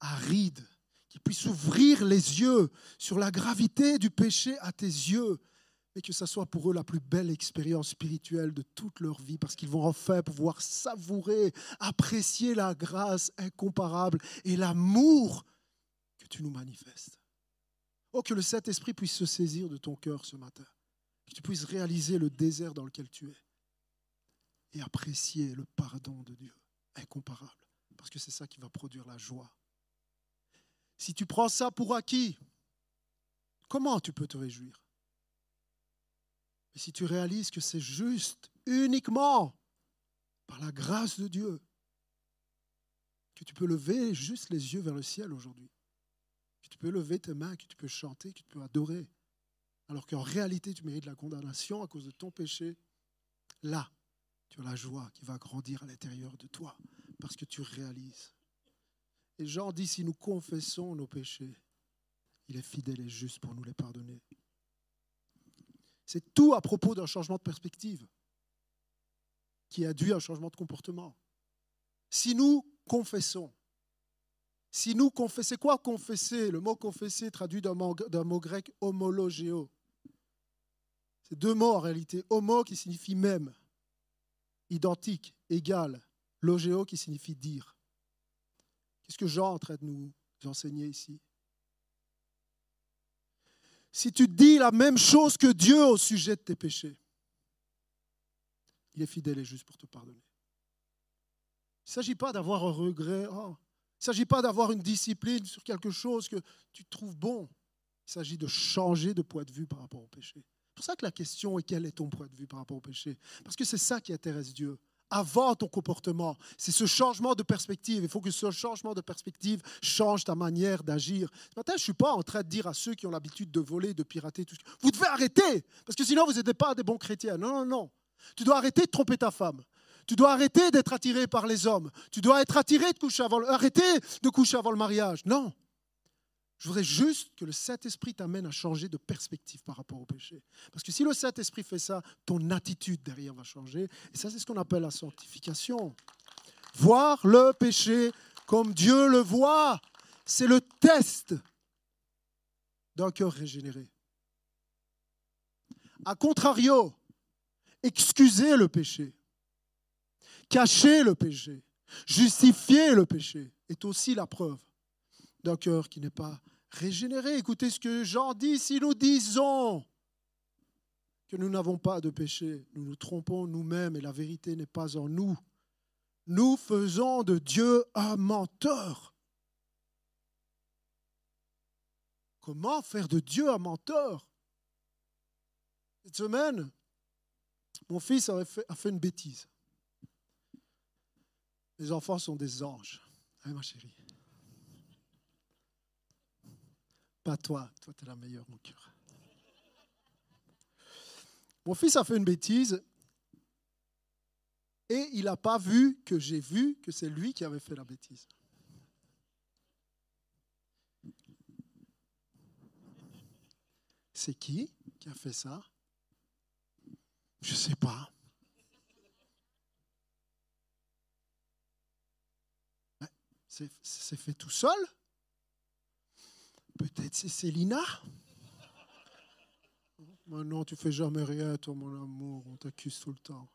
aride, qu'ils puissent ouvrir les yeux sur la gravité du péché à tes yeux et que ça soit pour eux la plus belle expérience spirituelle de toute leur vie, parce qu'ils vont enfin pouvoir savourer, apprécier la grâce incomparable et l'amour que tu nous manifestes. Oh, que le Saint-Esprit puisse se saisir de ton cœur ce matin, que tu puisses réaliser le désert dans lequel tu es et apprécier le pardon de Dieu incomparable, parce que c'est ça qui va produire la joie. Si tu prends ça pour acquis, comment tu peux te réjouir? Et si tu réalises que c'est juste uniquement par la grâce de Dieu que tu peux lever juste les yeux vers le ciel aujourd'hui, que tu peux lever tes mains, que tu peux chanter, que tu peux adorer, alors qu'en réalité tu mérites la condamnation à cause de ton péché, là, tu as la joie qui va grandir à l'intérieur de toi parce que tu réalises. Et Jean dit, si nous confessons nos péchés, il est fidèle et juste pour nous les pardonner. C'est tout à propos d'un changement de perspective qui induit un changement de comportement. Si nous confessons, si nous confessons, quoi confesser? Le mot confesser traduit d'un mot, mot, grec homologéo. C'est deux mots en réalité. Homo qui signifie même, identique, égal. Logéo qui signifie dire. Qu'est-ce que Jean est en train de nous enseigner ici? Si tu dis la même chose que Dieu au sujet de tes péchés, il est fidèle et juste pour te pardonner. Il ne s'agit pas d'avoir un regret, oh. il ne s'agit pas d'avoir une discipline sur quelque chose que tu trouves bon. Il s'agit de changer de point de vue par rapport au péché. C'est pour ça que la question est quel est ton point de vue par rapport au péché? Parce que c'est ça qui intéresse Dieu avant ton comportement. C'est ce changement de perspective. Il faut que ce changement de perspective change ta manière d'agir. Ce matin, je ne suis pas en train de dire à ceux qui ont l'habitude de voler, de pirater, tout vous devez arrêter, parce que sinon vous n'êtes pas des bons chrétiens. Non, non, non. Tu dois arrêter de tromper ta femme. Tu dois arrêter d'être attiré par les hommes. Tu dois être attiré de coucher avant arrêter de coucher avant le mariage. Non. Je voudrais juste que le Saint-Esprit t'amène à changer de perspective par rapport au péché. Parce que si le Saint-Esprit fait ça, ton attitude derrière va changer. Et ça, c'est ce qu'on appelle la sanctification. Voir le péché comme Dieu le voit, c'est le test d'un cœur régénéré. A contrario, excuser le péché, cacher le péché, justifier le péché est aussi la preuve d'un cœur qui n'est pas régénéré. Écoutez ce que Jean dit, si nous disons que nous n'avons pas de péché, nous nous trompons nous-mêmes et la vérité n'est pas en nous. Nous faisons de Dieu un menteur. Comment faire de Dieu un menteur? Cette semaine, mon fils a fait, une bêtise. Les enfants sont des anges. Hein, ma chérie? Pas toi. Toi, tu es la meilleure, mon cœur. Mon fils a fait une bêtise et il n'a pas vu que j'ai vu que c'est lui qui avait fait la bêtise. C'est qui qui a fait ça? Je ne sais pas. C'est fait tout seul? Peut-être c'est Célina? Maintenant, tu fais jamais rien, toi, mon amour. On t'accuse tout le temps.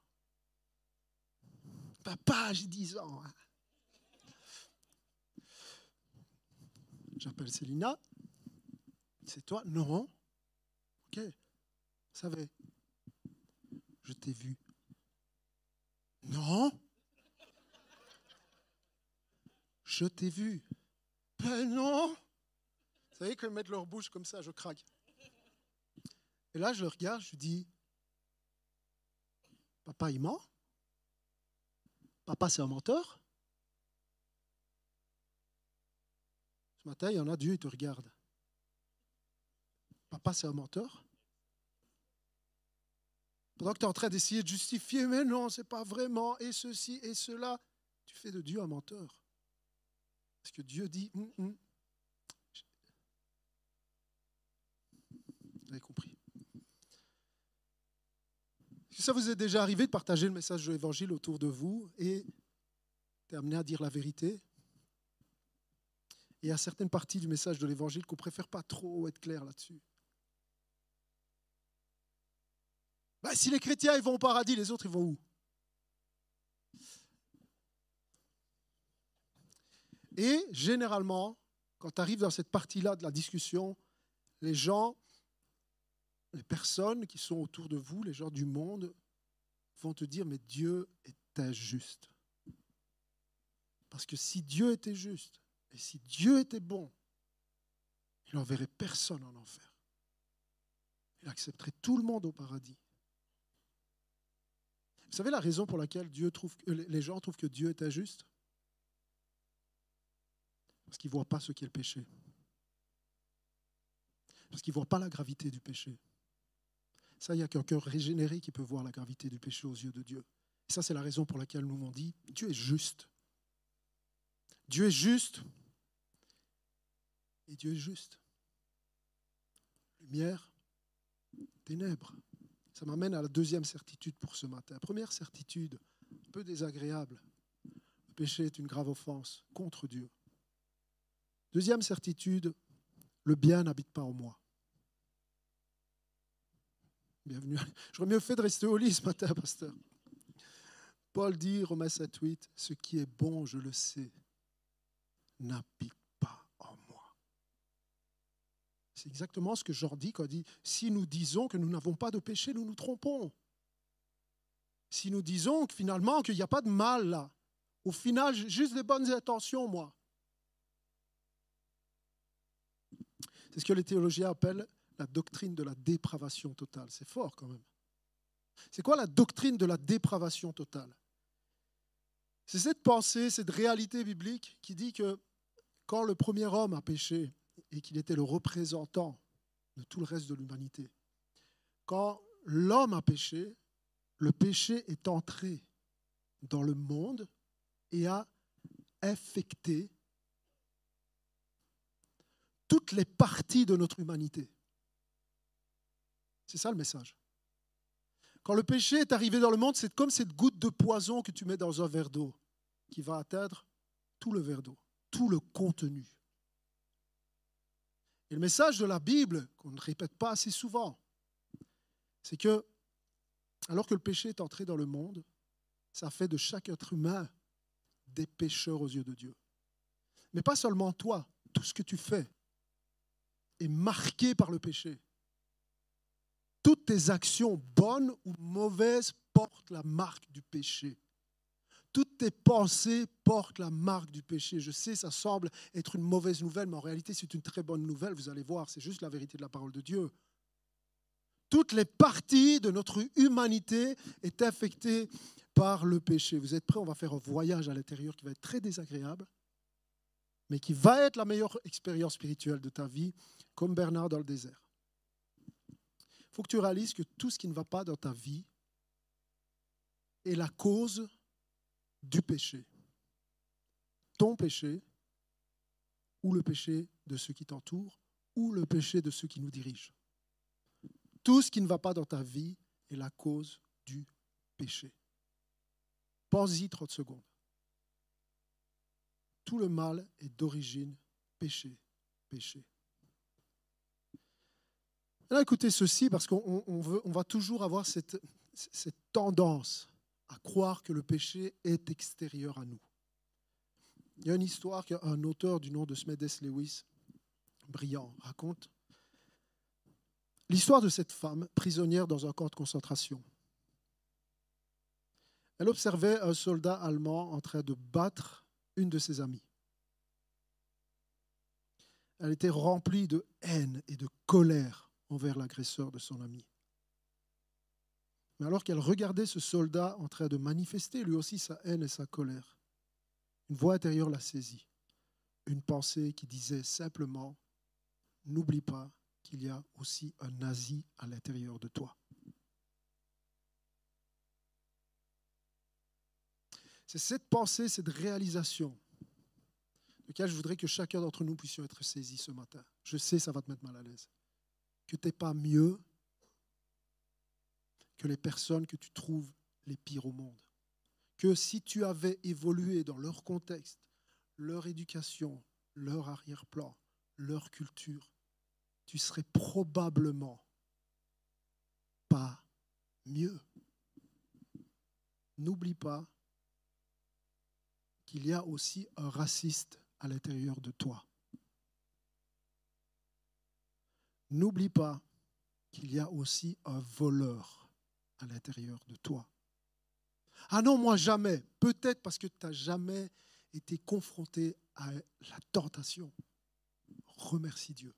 Papa, j'ai 10 ans. Hein. J'appelle Célina. C'est toi? Non. Ok. Vous savez, je t'ai vu. Non. Je t'ai vu. Ben non. Vous savez, quand ils mettent leur bouche comme ça, je craque. Et là, je le regarde, je dis, papa, il ment? Papa, c'est un menteur? Ce matin, il y en a, Dieu, il te regarde. Papa, c'est un menteur? Pendant que tu es en train d'essayer de justifier, mais non, c'est pas vraiment, et ceci et cela, tu fais de Dieu un menteur. Parce que Dieu dit, hum, hum. vous avez compris ça vous est déjà arrivé de partager le message de l'Évangile autour de vous et d'amener à dire la vérité? Et il y a certaines parties du message de l'Évangile qu'on préfère pas trop être clair là-dessus. Bah, si les chrétiens ils vont au paradis, les autres ils vont où? Et généralement, quand tu arrives dans cette partie-là de la discussion, les gens les personnes qui sont autour de vous, les gens du monde, vont te dire, mais Dieu est injuste. Parce que si Dieu était juste, et si Dieu était bon, il n'enverrait personne en enfer. Il accepterait tout le monde au paradis. Vous savez la raison pour laquelle Dieu trouve, les gens trouvent que Dieu est injuste? Parce qu'ils ne voient pas ce qu'est le péché. Parce qu'ils ne voient pas la gravité du péché. Ça, il n'y a qu'un cœur régénéré qui peut voir la gravité du péché aux yeux de Dieu. Et ça, c'est la raison pour laquelle nous m'ont dit, Dieu est juste. Dieu est juste. Et Dieu est juste. Lumière, ténèbres. Ça m'amène à la deuxième certitude pour ce matin. Première certitude, un peu désagréable. Le péché est une grave offense contre Dieu. Deuxième certitude, le bien n'habite pas en moi. Bienvenue. J'aurais mieux fait de rester au lit ce matin, pasteur. Paul dit, Romains 7, 8, ce qui est bon, je le sais, n'habite pas en moi. C'est exactement ce que dit quand il dit, si nous disons que nous n'avons pas de péché, nous nous trompons. Si nous disons que finalement qu'il n'y a pas de mal là, au final, juste des bonnes intentions, moi. C'est ce que les théologiens appellent la doctrine de la dépravation totale. C'est fort quand même. C'est quoi la doctrine de la dépravation totale? C'est cette pensée, cette réalité biblique qui dit que quand le premier homme a péché et qu'il était le représentant de tout le reste de l'humanité, quand l'homme a péché, le péché est entré dans le monde et a infecté toutes les parties de notre humanité. C'est ça le message. Quand le péché est arrivé dans le monde, c'est comme cette goutte de poison que tu mets dans un verre d'eau qui va atteindre tout le verre d'eau, tout le contenu. Et le message de la Bible, qu'on ne répète pas assez souvent, c'est que, alors que le péché est entré dans le monde, ça fait de chaque être humain des pécheurs aux yeux de Dieu. Mais pas seulement toi, tout ce que tu fais est marqué par le péché. Toutes tes actions, bonnes ou mauvaises, portent la marque du péché. Toutes tes pensées portent la marque du péché. Je sais, ça semble être une mauvaise nouvelle, mais en réalité, c'est une très bonne nouvelle. Vous allez voir, c'est juste la vérité de la parole de Dieu. Toutes les parties de notre humanité est affectées par le péché. Vous êtes prêts? On va faire un voyage à l'intérieur qui va être très désagréable, mais qui va être la meilleure expérience spirituelle de ta vie, comme Bernard dans le désert. Il faut que tu réalises que tout ce qui ne va pas dans ta vie est la cause du péché. Ton péché, ou le péché de ceux qui t'entourent, ou le péché de ceux qui nous dirigent. Tout ce qui ne va pas dans ta vie est la cause du péché. Pense-y 30 secondes. Tout le mal est d'origine péché, péché. Là, écoutez ceci, parce qu'on on va toujours avoir cette, cette tendance à croire que le péché est extérieur à nous. Il y a une histoire qu'un auteur du nom de Smedes Lewis, brillant, raconte. L'histoire de cette femme prisonnière dans un camp de concentration. Elle observait un soldat allemand en train de battre une de ses amies. Elle était remplie de haine et de colère envers l'agresseur de son amie. Mais alors qu'elle regardait ce soldat en train de manifester lui aussi sa haine et sa colère, une voix intérieure la saisit. Une pensée qui disait simplement, n'oublie pas qu'il y a aussi un nazi à l'intérieur de toi. C'est cette pensée, cette réalisation de laquelle je voudrais que chacun d'entre nous puissions être saisis ce matin. Je sais, ça va te mettre mal à l'aise. Que tu n'es pas mieux que les personnes que tu trouves les pires au monde. Que si tu avais évolué dans leur contexte, leur éducation, leur arrière-plan, leur culture, tu serais probablement pas mieux. N'oublie pas qu'il y a aussi un raciste à l'intérieur de toi. N'oublie pas qu'il y a aussi un voleur à l'intérieur de toi. Ah non, moi jamais. Peut-être parce que tu n'as jamais été confronté à la tentation. Remercie Dieu.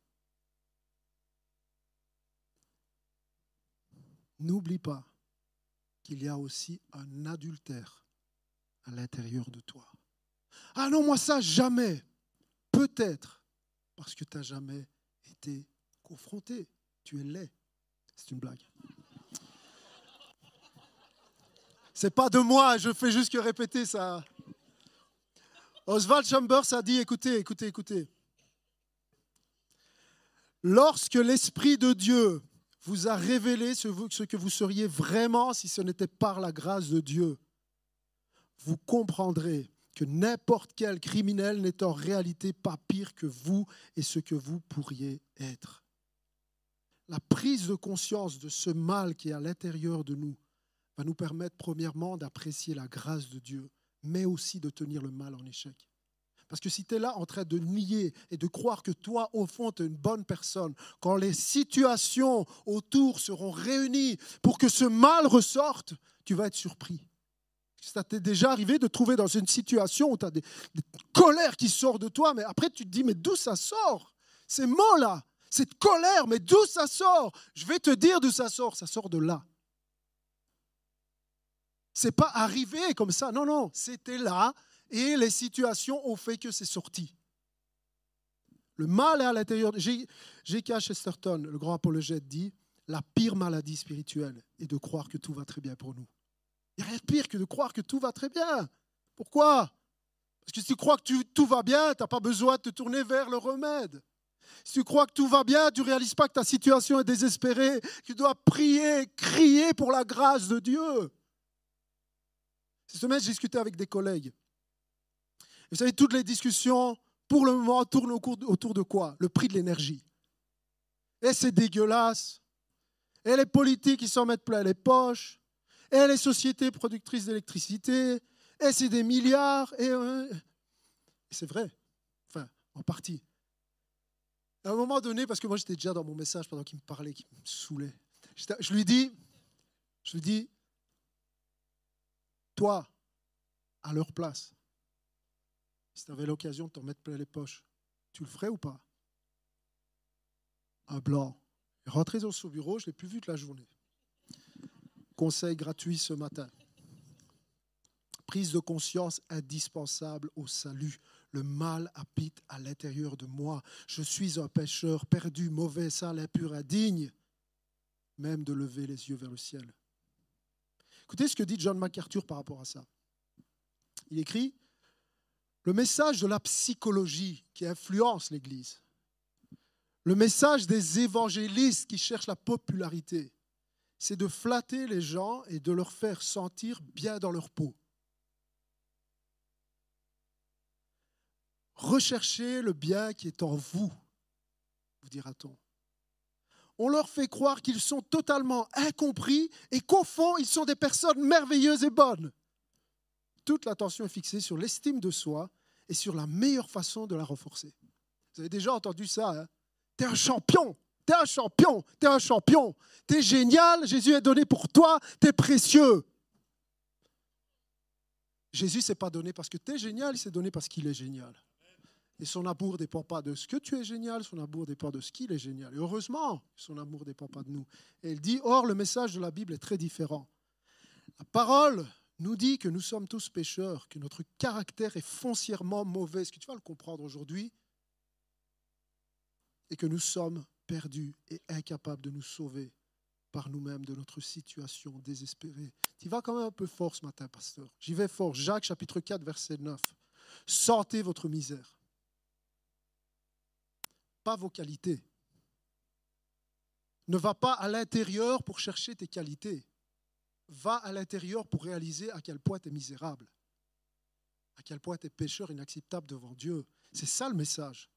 N'oublie pas qu'il y a aussi un adultère à l'intérieur de toi. Ah non, moi ça, jamais. Peut-être parce que tu n'as jamais été confronté. Tu es laid. C'est une blague. C'est pas de moi, je fais juste que répéter ça. Oswald Chambers a dit, écoutez, écoutez, écoutez. Lorsque l'Esprit de Dieu vous a révélé ce que vous seriez vraiment si ce n'était par la grâce de Dieu, vous comprendrez que n'importe quel criminel n'est en réalité pas pire que vous et ce que vous pourriez être. La prise de conscience de ce mal qui est à l'intérieur de nous va nous permettre premièrement d'apprécier la grâce de Dieu, mais aussi de tenir le mal en échec. Parce que si tu es là en train de nier et de croire que toi, au fond, tu es une bonne personne, quand les situations autour seront réunies pour que ce mal ressorte, tu vas être surpris. Ça t'est déjà arrivé de trouver dans une situation où tu as des, colères qui sortent de toi, mais après tu te dis, mais d'où ça sort? Ces mots-là, cette colère, mais d'où ça sort? Je vais te dire d'où ça sort, ça sort de là. C'est pas arrivé comme ça, non, non, c'était là et les situations ont fait que c'est sorti. Le mal est à l'intérieur. J.K. Chesterton, le grand apologète, dit la pire maladie spirituelle est de croire que tout va très bien pour nous. Il n'y a rien de pire que de croire que tout va très bien. Pourquoi? Parce que si tu crois que tout va bien, tu n'as pas besoin de te tourner vers le remède. Si tu crois que tout va bien, tu ne réalises pas que ta situation est désespérée, tu dois prier, crier pour la grâce de Dieu. Cette semaine, j'ai discuté avec des collègues. Vous savez, toutes les discussions, pour le moment, tournent autour de quoi? Le prix de l'énergie. Et c'est dégueulasse. et les politiques qui s'en mettent plein les poches, et les sociétés productrices d'électricité, et c'est des milliards, et, euh, et c'est vrai, enfin, en partie. À un moment donné, parce que moi j'étais déjà dans mon message pendant qu'il me parlait, qu'il me saoulait, je lui dis, je lui dis, toi, à leur place, si tu avais l'occasion de t'en mettre plein les poches, tu le ferais ou pas? Un blanc. Rentré dans son bureau, je ne l'ai plus vu de la journée. Conseil gratuit ce matin. Prise de conscience indispensable au salut. Le mal habite à l'intérieur de moi. Je suis un pécheur perdu, mauvais, sale, impur, indigne, même de lever les yeux vers le ciel. Écoutez ce que dit John MacArthur par rapport à ça. Il écrit Le message de la psychologie qui influence l'Église, le message des évangélistes qui cherchent la popularité, c'est de flatter les gens et de leur faire sentir bien dans leur peau. Recherchez le bien qui est en vous, vous dira-t-on. On leur fait croire qu'ils sont totalement incompris et qu'au fond, ils sont des personnes merveilleuses et bonnes. Toute l'attention est fixée sur l'estime de soi et sur la meilleure façon de la renforcer. Vous avez déjà entendu ça hein? T'es un champion, t'es un champion, t'es un champion. T'es génial, Jésus est donné pour toi, t'es précieux. Jésus s'est pas donné parce que t'es génial, il s'est donné parce qu'il est génial. Et son amour ne dépend pas de ce que tu es génial, son amour dépend de ce qu'il est génial. Et heureusement, son amour ne dépend pas de nous. Et il dit, or, le message de la Bible est très différent. La parole nous dit que nous sommes tous pécheurs, que notre caractère est foncièrement mauvais. Est-ce que tu vas le comprendre aujourd'hui? Et que nous sommes perdus et incapables de nous sauver par nous-mêmes de notre situation désespérée. Tu vas quand même un peu fort ce matin, pasteur. J'y vais fort. Jacques chapitre 4, verset 9. Sentez votre misère. Pas vos qualités. Ne va pas à l'intérieur pour chercher tes qualités va à l'intérieur pour réaliser à quel point tu es misérable, à quel point tu es pécheur inacceptable devant Dieu. C'est ça le message.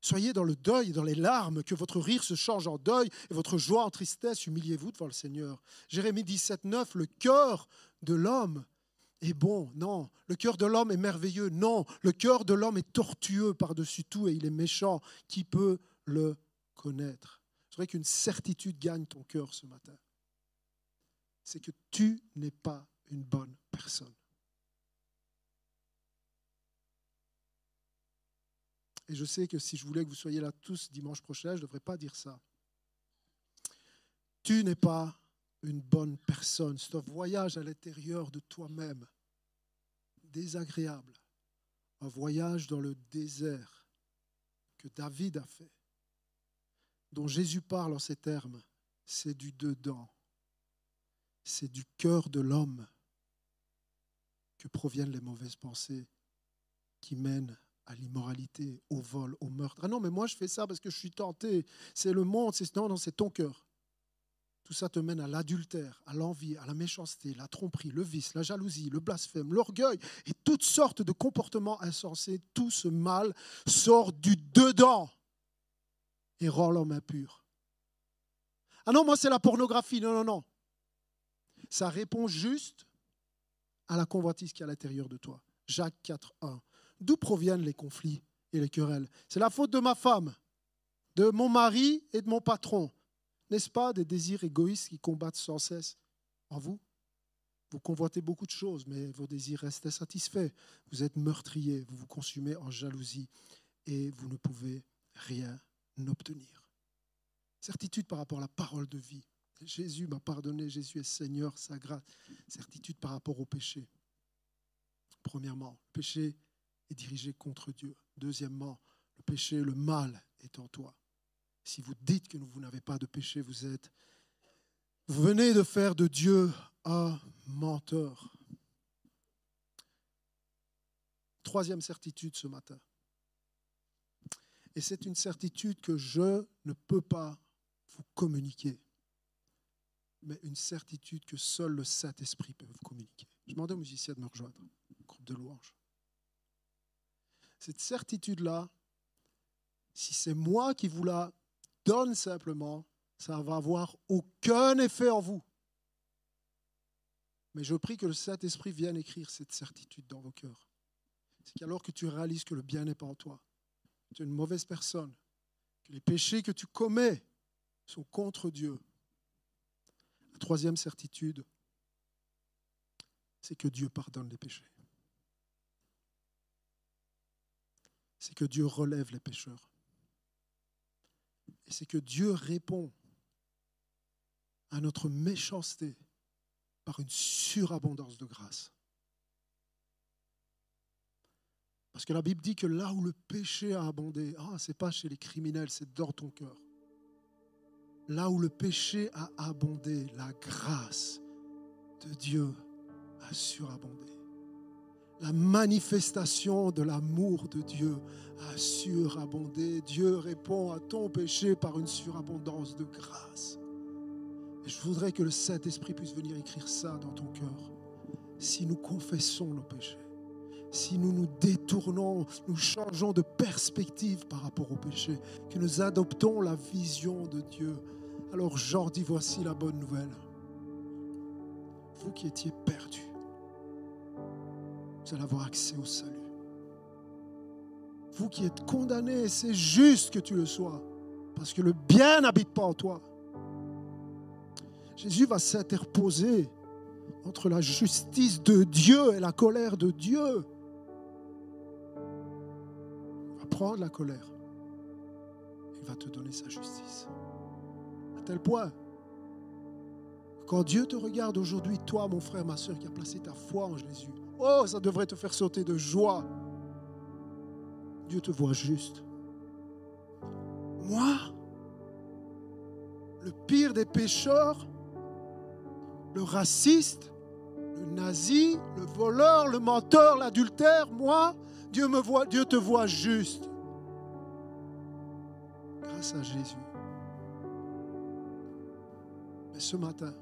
Soyez dans le deuil et dans les larmes, que votre rire se change en deuil et votre joie en tristesse. Humiliez-vous devant le Seigneur. Jérémie 17, 9, le cœur de l'homme bon. Non. Le cœur de l'homme est merveilleux. Non. Le cœur de l'homme est tortueux par-dessus tout et il est méchant. Qui peut le connaître? C'est vrai qu'une certitude gagne ton cœur ce matin c'est que tu n'es pas une bonne personne. Et je sais que si je voulais que vous soyez là tous dimanche prochain, je ne devrais pas dire ça. Tu n'es pas une bonne personne. C'est un voyage à l'intérieur de toi-même, désagréable. Un voyage dans le désert que David a fait, dont Jésus parle en ces termes. C'est du dedans c'est du cœur de l'homme que proviennent les mauvaises pensées qui mènent à l'immoralité, au vol, au meurtre. Ah non, mais moi je fais ça parce que je suis tenté. C'est le monde, c'est non, non, c'est ton cœur. Tout ça te mène à l'adultère, à l'envie, à la méchanceté, la tromperie, le vice, la jalousie, le blasphème, l'orgueil et toutes sortes de comportements insensés. Tout ce mal sort du dedans et rend l'homme impur. Ah non, moi c'est la pornographie. Non, non, non. Ça répond juste à la convoitise qui est à l'intérieur de toi. Jacques 4, 1. D'où proviennent les conflits et les querelles? C'est la faute de ma femme, de mon mari et de mon patron. N'est-ce pas des désirs égoïstes qui combattent sans cesse en vous? Vous convoitez beaucoup de choses, mais vos désirs restent insatisfaits. Vous êtes meurtrier, vous vous consumez en jalousie et vous ne pouvez rien obtenir. Certitude par rapport à la parole de vie. Jésus m'a pardonné, Jésus est Seigneur, sa grâce. Certitude par rapport au péché. Premièrement, le péché est dirigé contre Dieu. Deuxièmement, le péché, le mal est en toi. Si vous dites que vous n'avez pas de péché, vous êtes... Vous venez de faire de Dieu un menteur. Troisième certitude ce matin. Et c'est une certitude que je ne peux pas vous communiquer mais une certitude que seul le Saint-Esprit peut vous communiquer. Je demande aux musiciens de me rejoindre, groupe de louanges. Cette certitude-là, si c'est moi qui vous la donne simplement, ça va avoir aucun effet en vous. Mais je prie que le Saint-Esprit vienne écrire cette certitude dans vos cœurs. C'est qu'alors que tu réalises que le bien n'est pas en toi, tu es une mauvaise personne, que les péchés que tu commets sont contre Dieu. La troisième certitude, c'est que Dieu pardonne les péchés. C'est que Dieu relève les pécheurs. Et c'est que Dieu répond à notre méchanceté par une surabondance de grâce. Parce que la Bible dit que là où le péché a abondé, ah, ce n'est pas chez les criminels, c'est dans ton cœur. Là où le péché a abondé, la grâce de Dieu a surabondé. La manifestation de l'amour de Dieu a surabondé. Dieu répond à ton péché par une surabondance de grâce. Je voudrais que le Saint-Esprit puisse venir écrire ça dans ton cœur. Si nous confessons nos péchés, si nous nous détournons, nous changeons de perspective par rapport au péché, que nous adoptons la vision de Dieu, alors Jean dit voici la bonne nouvelle. Vous qui étiez perdus, vous allez avoir accès au salut. Vous qui êtes condamnés, c'est juste que tu le sois, parce que le bien n'habite pas en toi. Jésus va s'interposer entre la justice de Dieu et la colère de Dieu. Il va prendre la colère. Il va te donner sa justice. À tel point, quand Dieu te regarde aujourd'hui, toi, mon frère, ma soeur, qui a placé ta foi en Jésus, oh, ça devrait te faire sauter de joie. Dieu te voit juste. Moi, le pire des pécheurs, le raciste, le nazi, le voleur, le menteur, l'adultère, moi, Dieu me voit, Dieu te voit juste. Grâce à Jésus. Mais ce matin,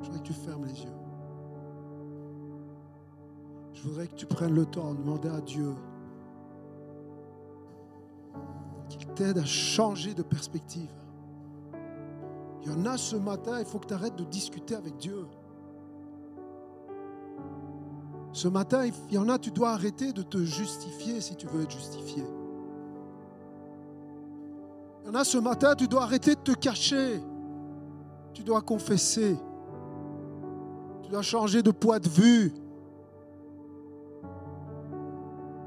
je voudrais que tu fermes les yeux. Je voudrais que tu prennes le temps de demander à Dieu qu'il t'aide à changer de perspective. Il y en a ce matin, il faut que tu arrêtes de discuter avec Dieu. Ce matin, il y en a, tu dois arrêter de te justifier si tu veux être justifié. Il y en a ce matin, tu dois arrêter de te cacher. Tu dois confesser. Tu dois changer de poids de vue.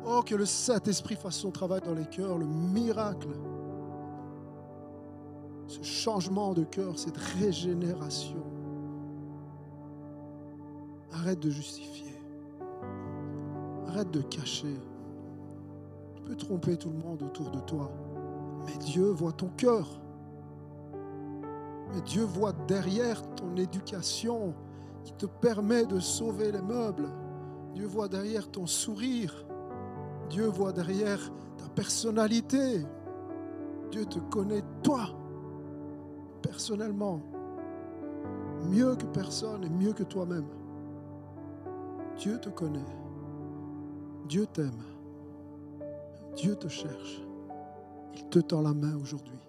Oh, que le Saint-Esprit fasse son travail dans les cœurs, le miracle. Ce changement de cœur, cette régénération. Arrête de justifier. Arrête de cacher. Tu peux tromper tout le monde autour de toi, mais Dieu voit ton cœur. Mais Dieu voit derrière ton éducation qui te permet de sauver les meubles. Dieu voit derrière ton sourire. Dieu voit derrière ta personnalité. Dieu te connaît toi, personnellement, mieux que personne et mieux que toi-même. Dieu te connaît. Dieu t'aime. Dieu te cherche. Il te tend la main aujourd'hui.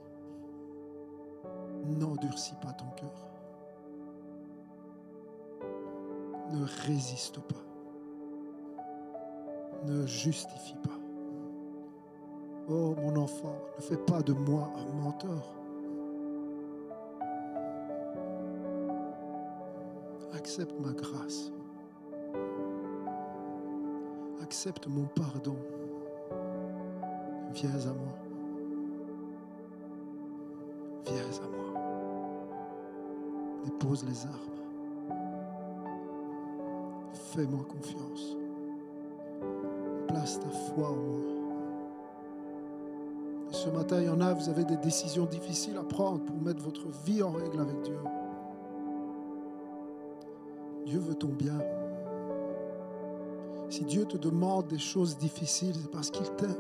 N'endurcis pas ton cœur. Ne résiste pas. Ne justifie pas. Oh mon enfant, ne fais pas de moi un menteur. Accepte ma grâce accepte mon pardon. Viens à moi. Viens à moi. Dépose les armes. Fais-moi confiance. Place ta foi en moi. ce matin, il y en a, vous avez des décisions difficiles à prendre pour mettre votre vie en règle avec Dieu. Dieu veut ton bien. Si Dieu te demande des choses difficiles, c'est parce qu'il t'aime.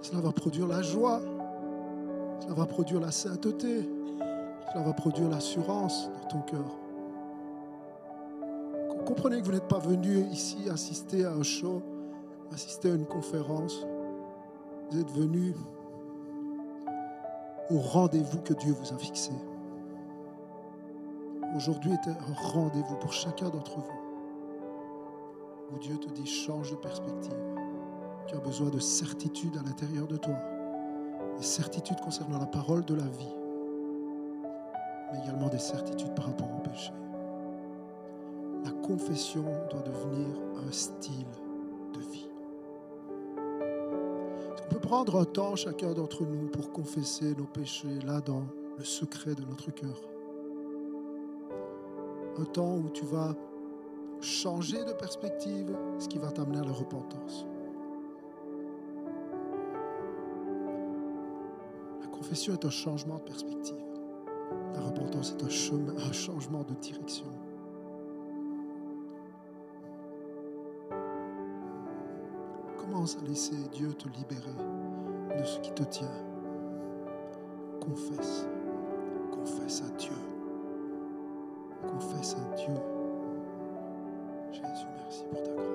Cela va produire la joie. Cela va produire la sainteté. Cela va produire l'assurance dans ton cœur. Comprenez que vous n'êtes pas venu ici assister à un show, assister à une conférence. Vous êtes venu au rendez-vous que Dieu vous a fixé. Aujourd'hui est un rendez-vous pour chacun d'entre vous où Dieu te dit change de perspective. Tu as besoin de certitude à l'intérieur de toi. Des certitudes concernant la parole de la vie, mais également des certitudes par rapport au péché. Confession doit devenir un style de vie. On peut prendre un temps, chacun d'entre nous, pour confesser nos péchés, là, dans le secret de notre cœur. Un temps où tu vas changer de perspective, ce qui va t'amener à la repentance. La confession est un changement de perspective. La repentance est un changement de direction. Commence à laisser Dieu te libérer de ce qui te tient. Confesse. Confesse à Dieu. Confesse à Dieu. Jésus, merci pour ta grâce.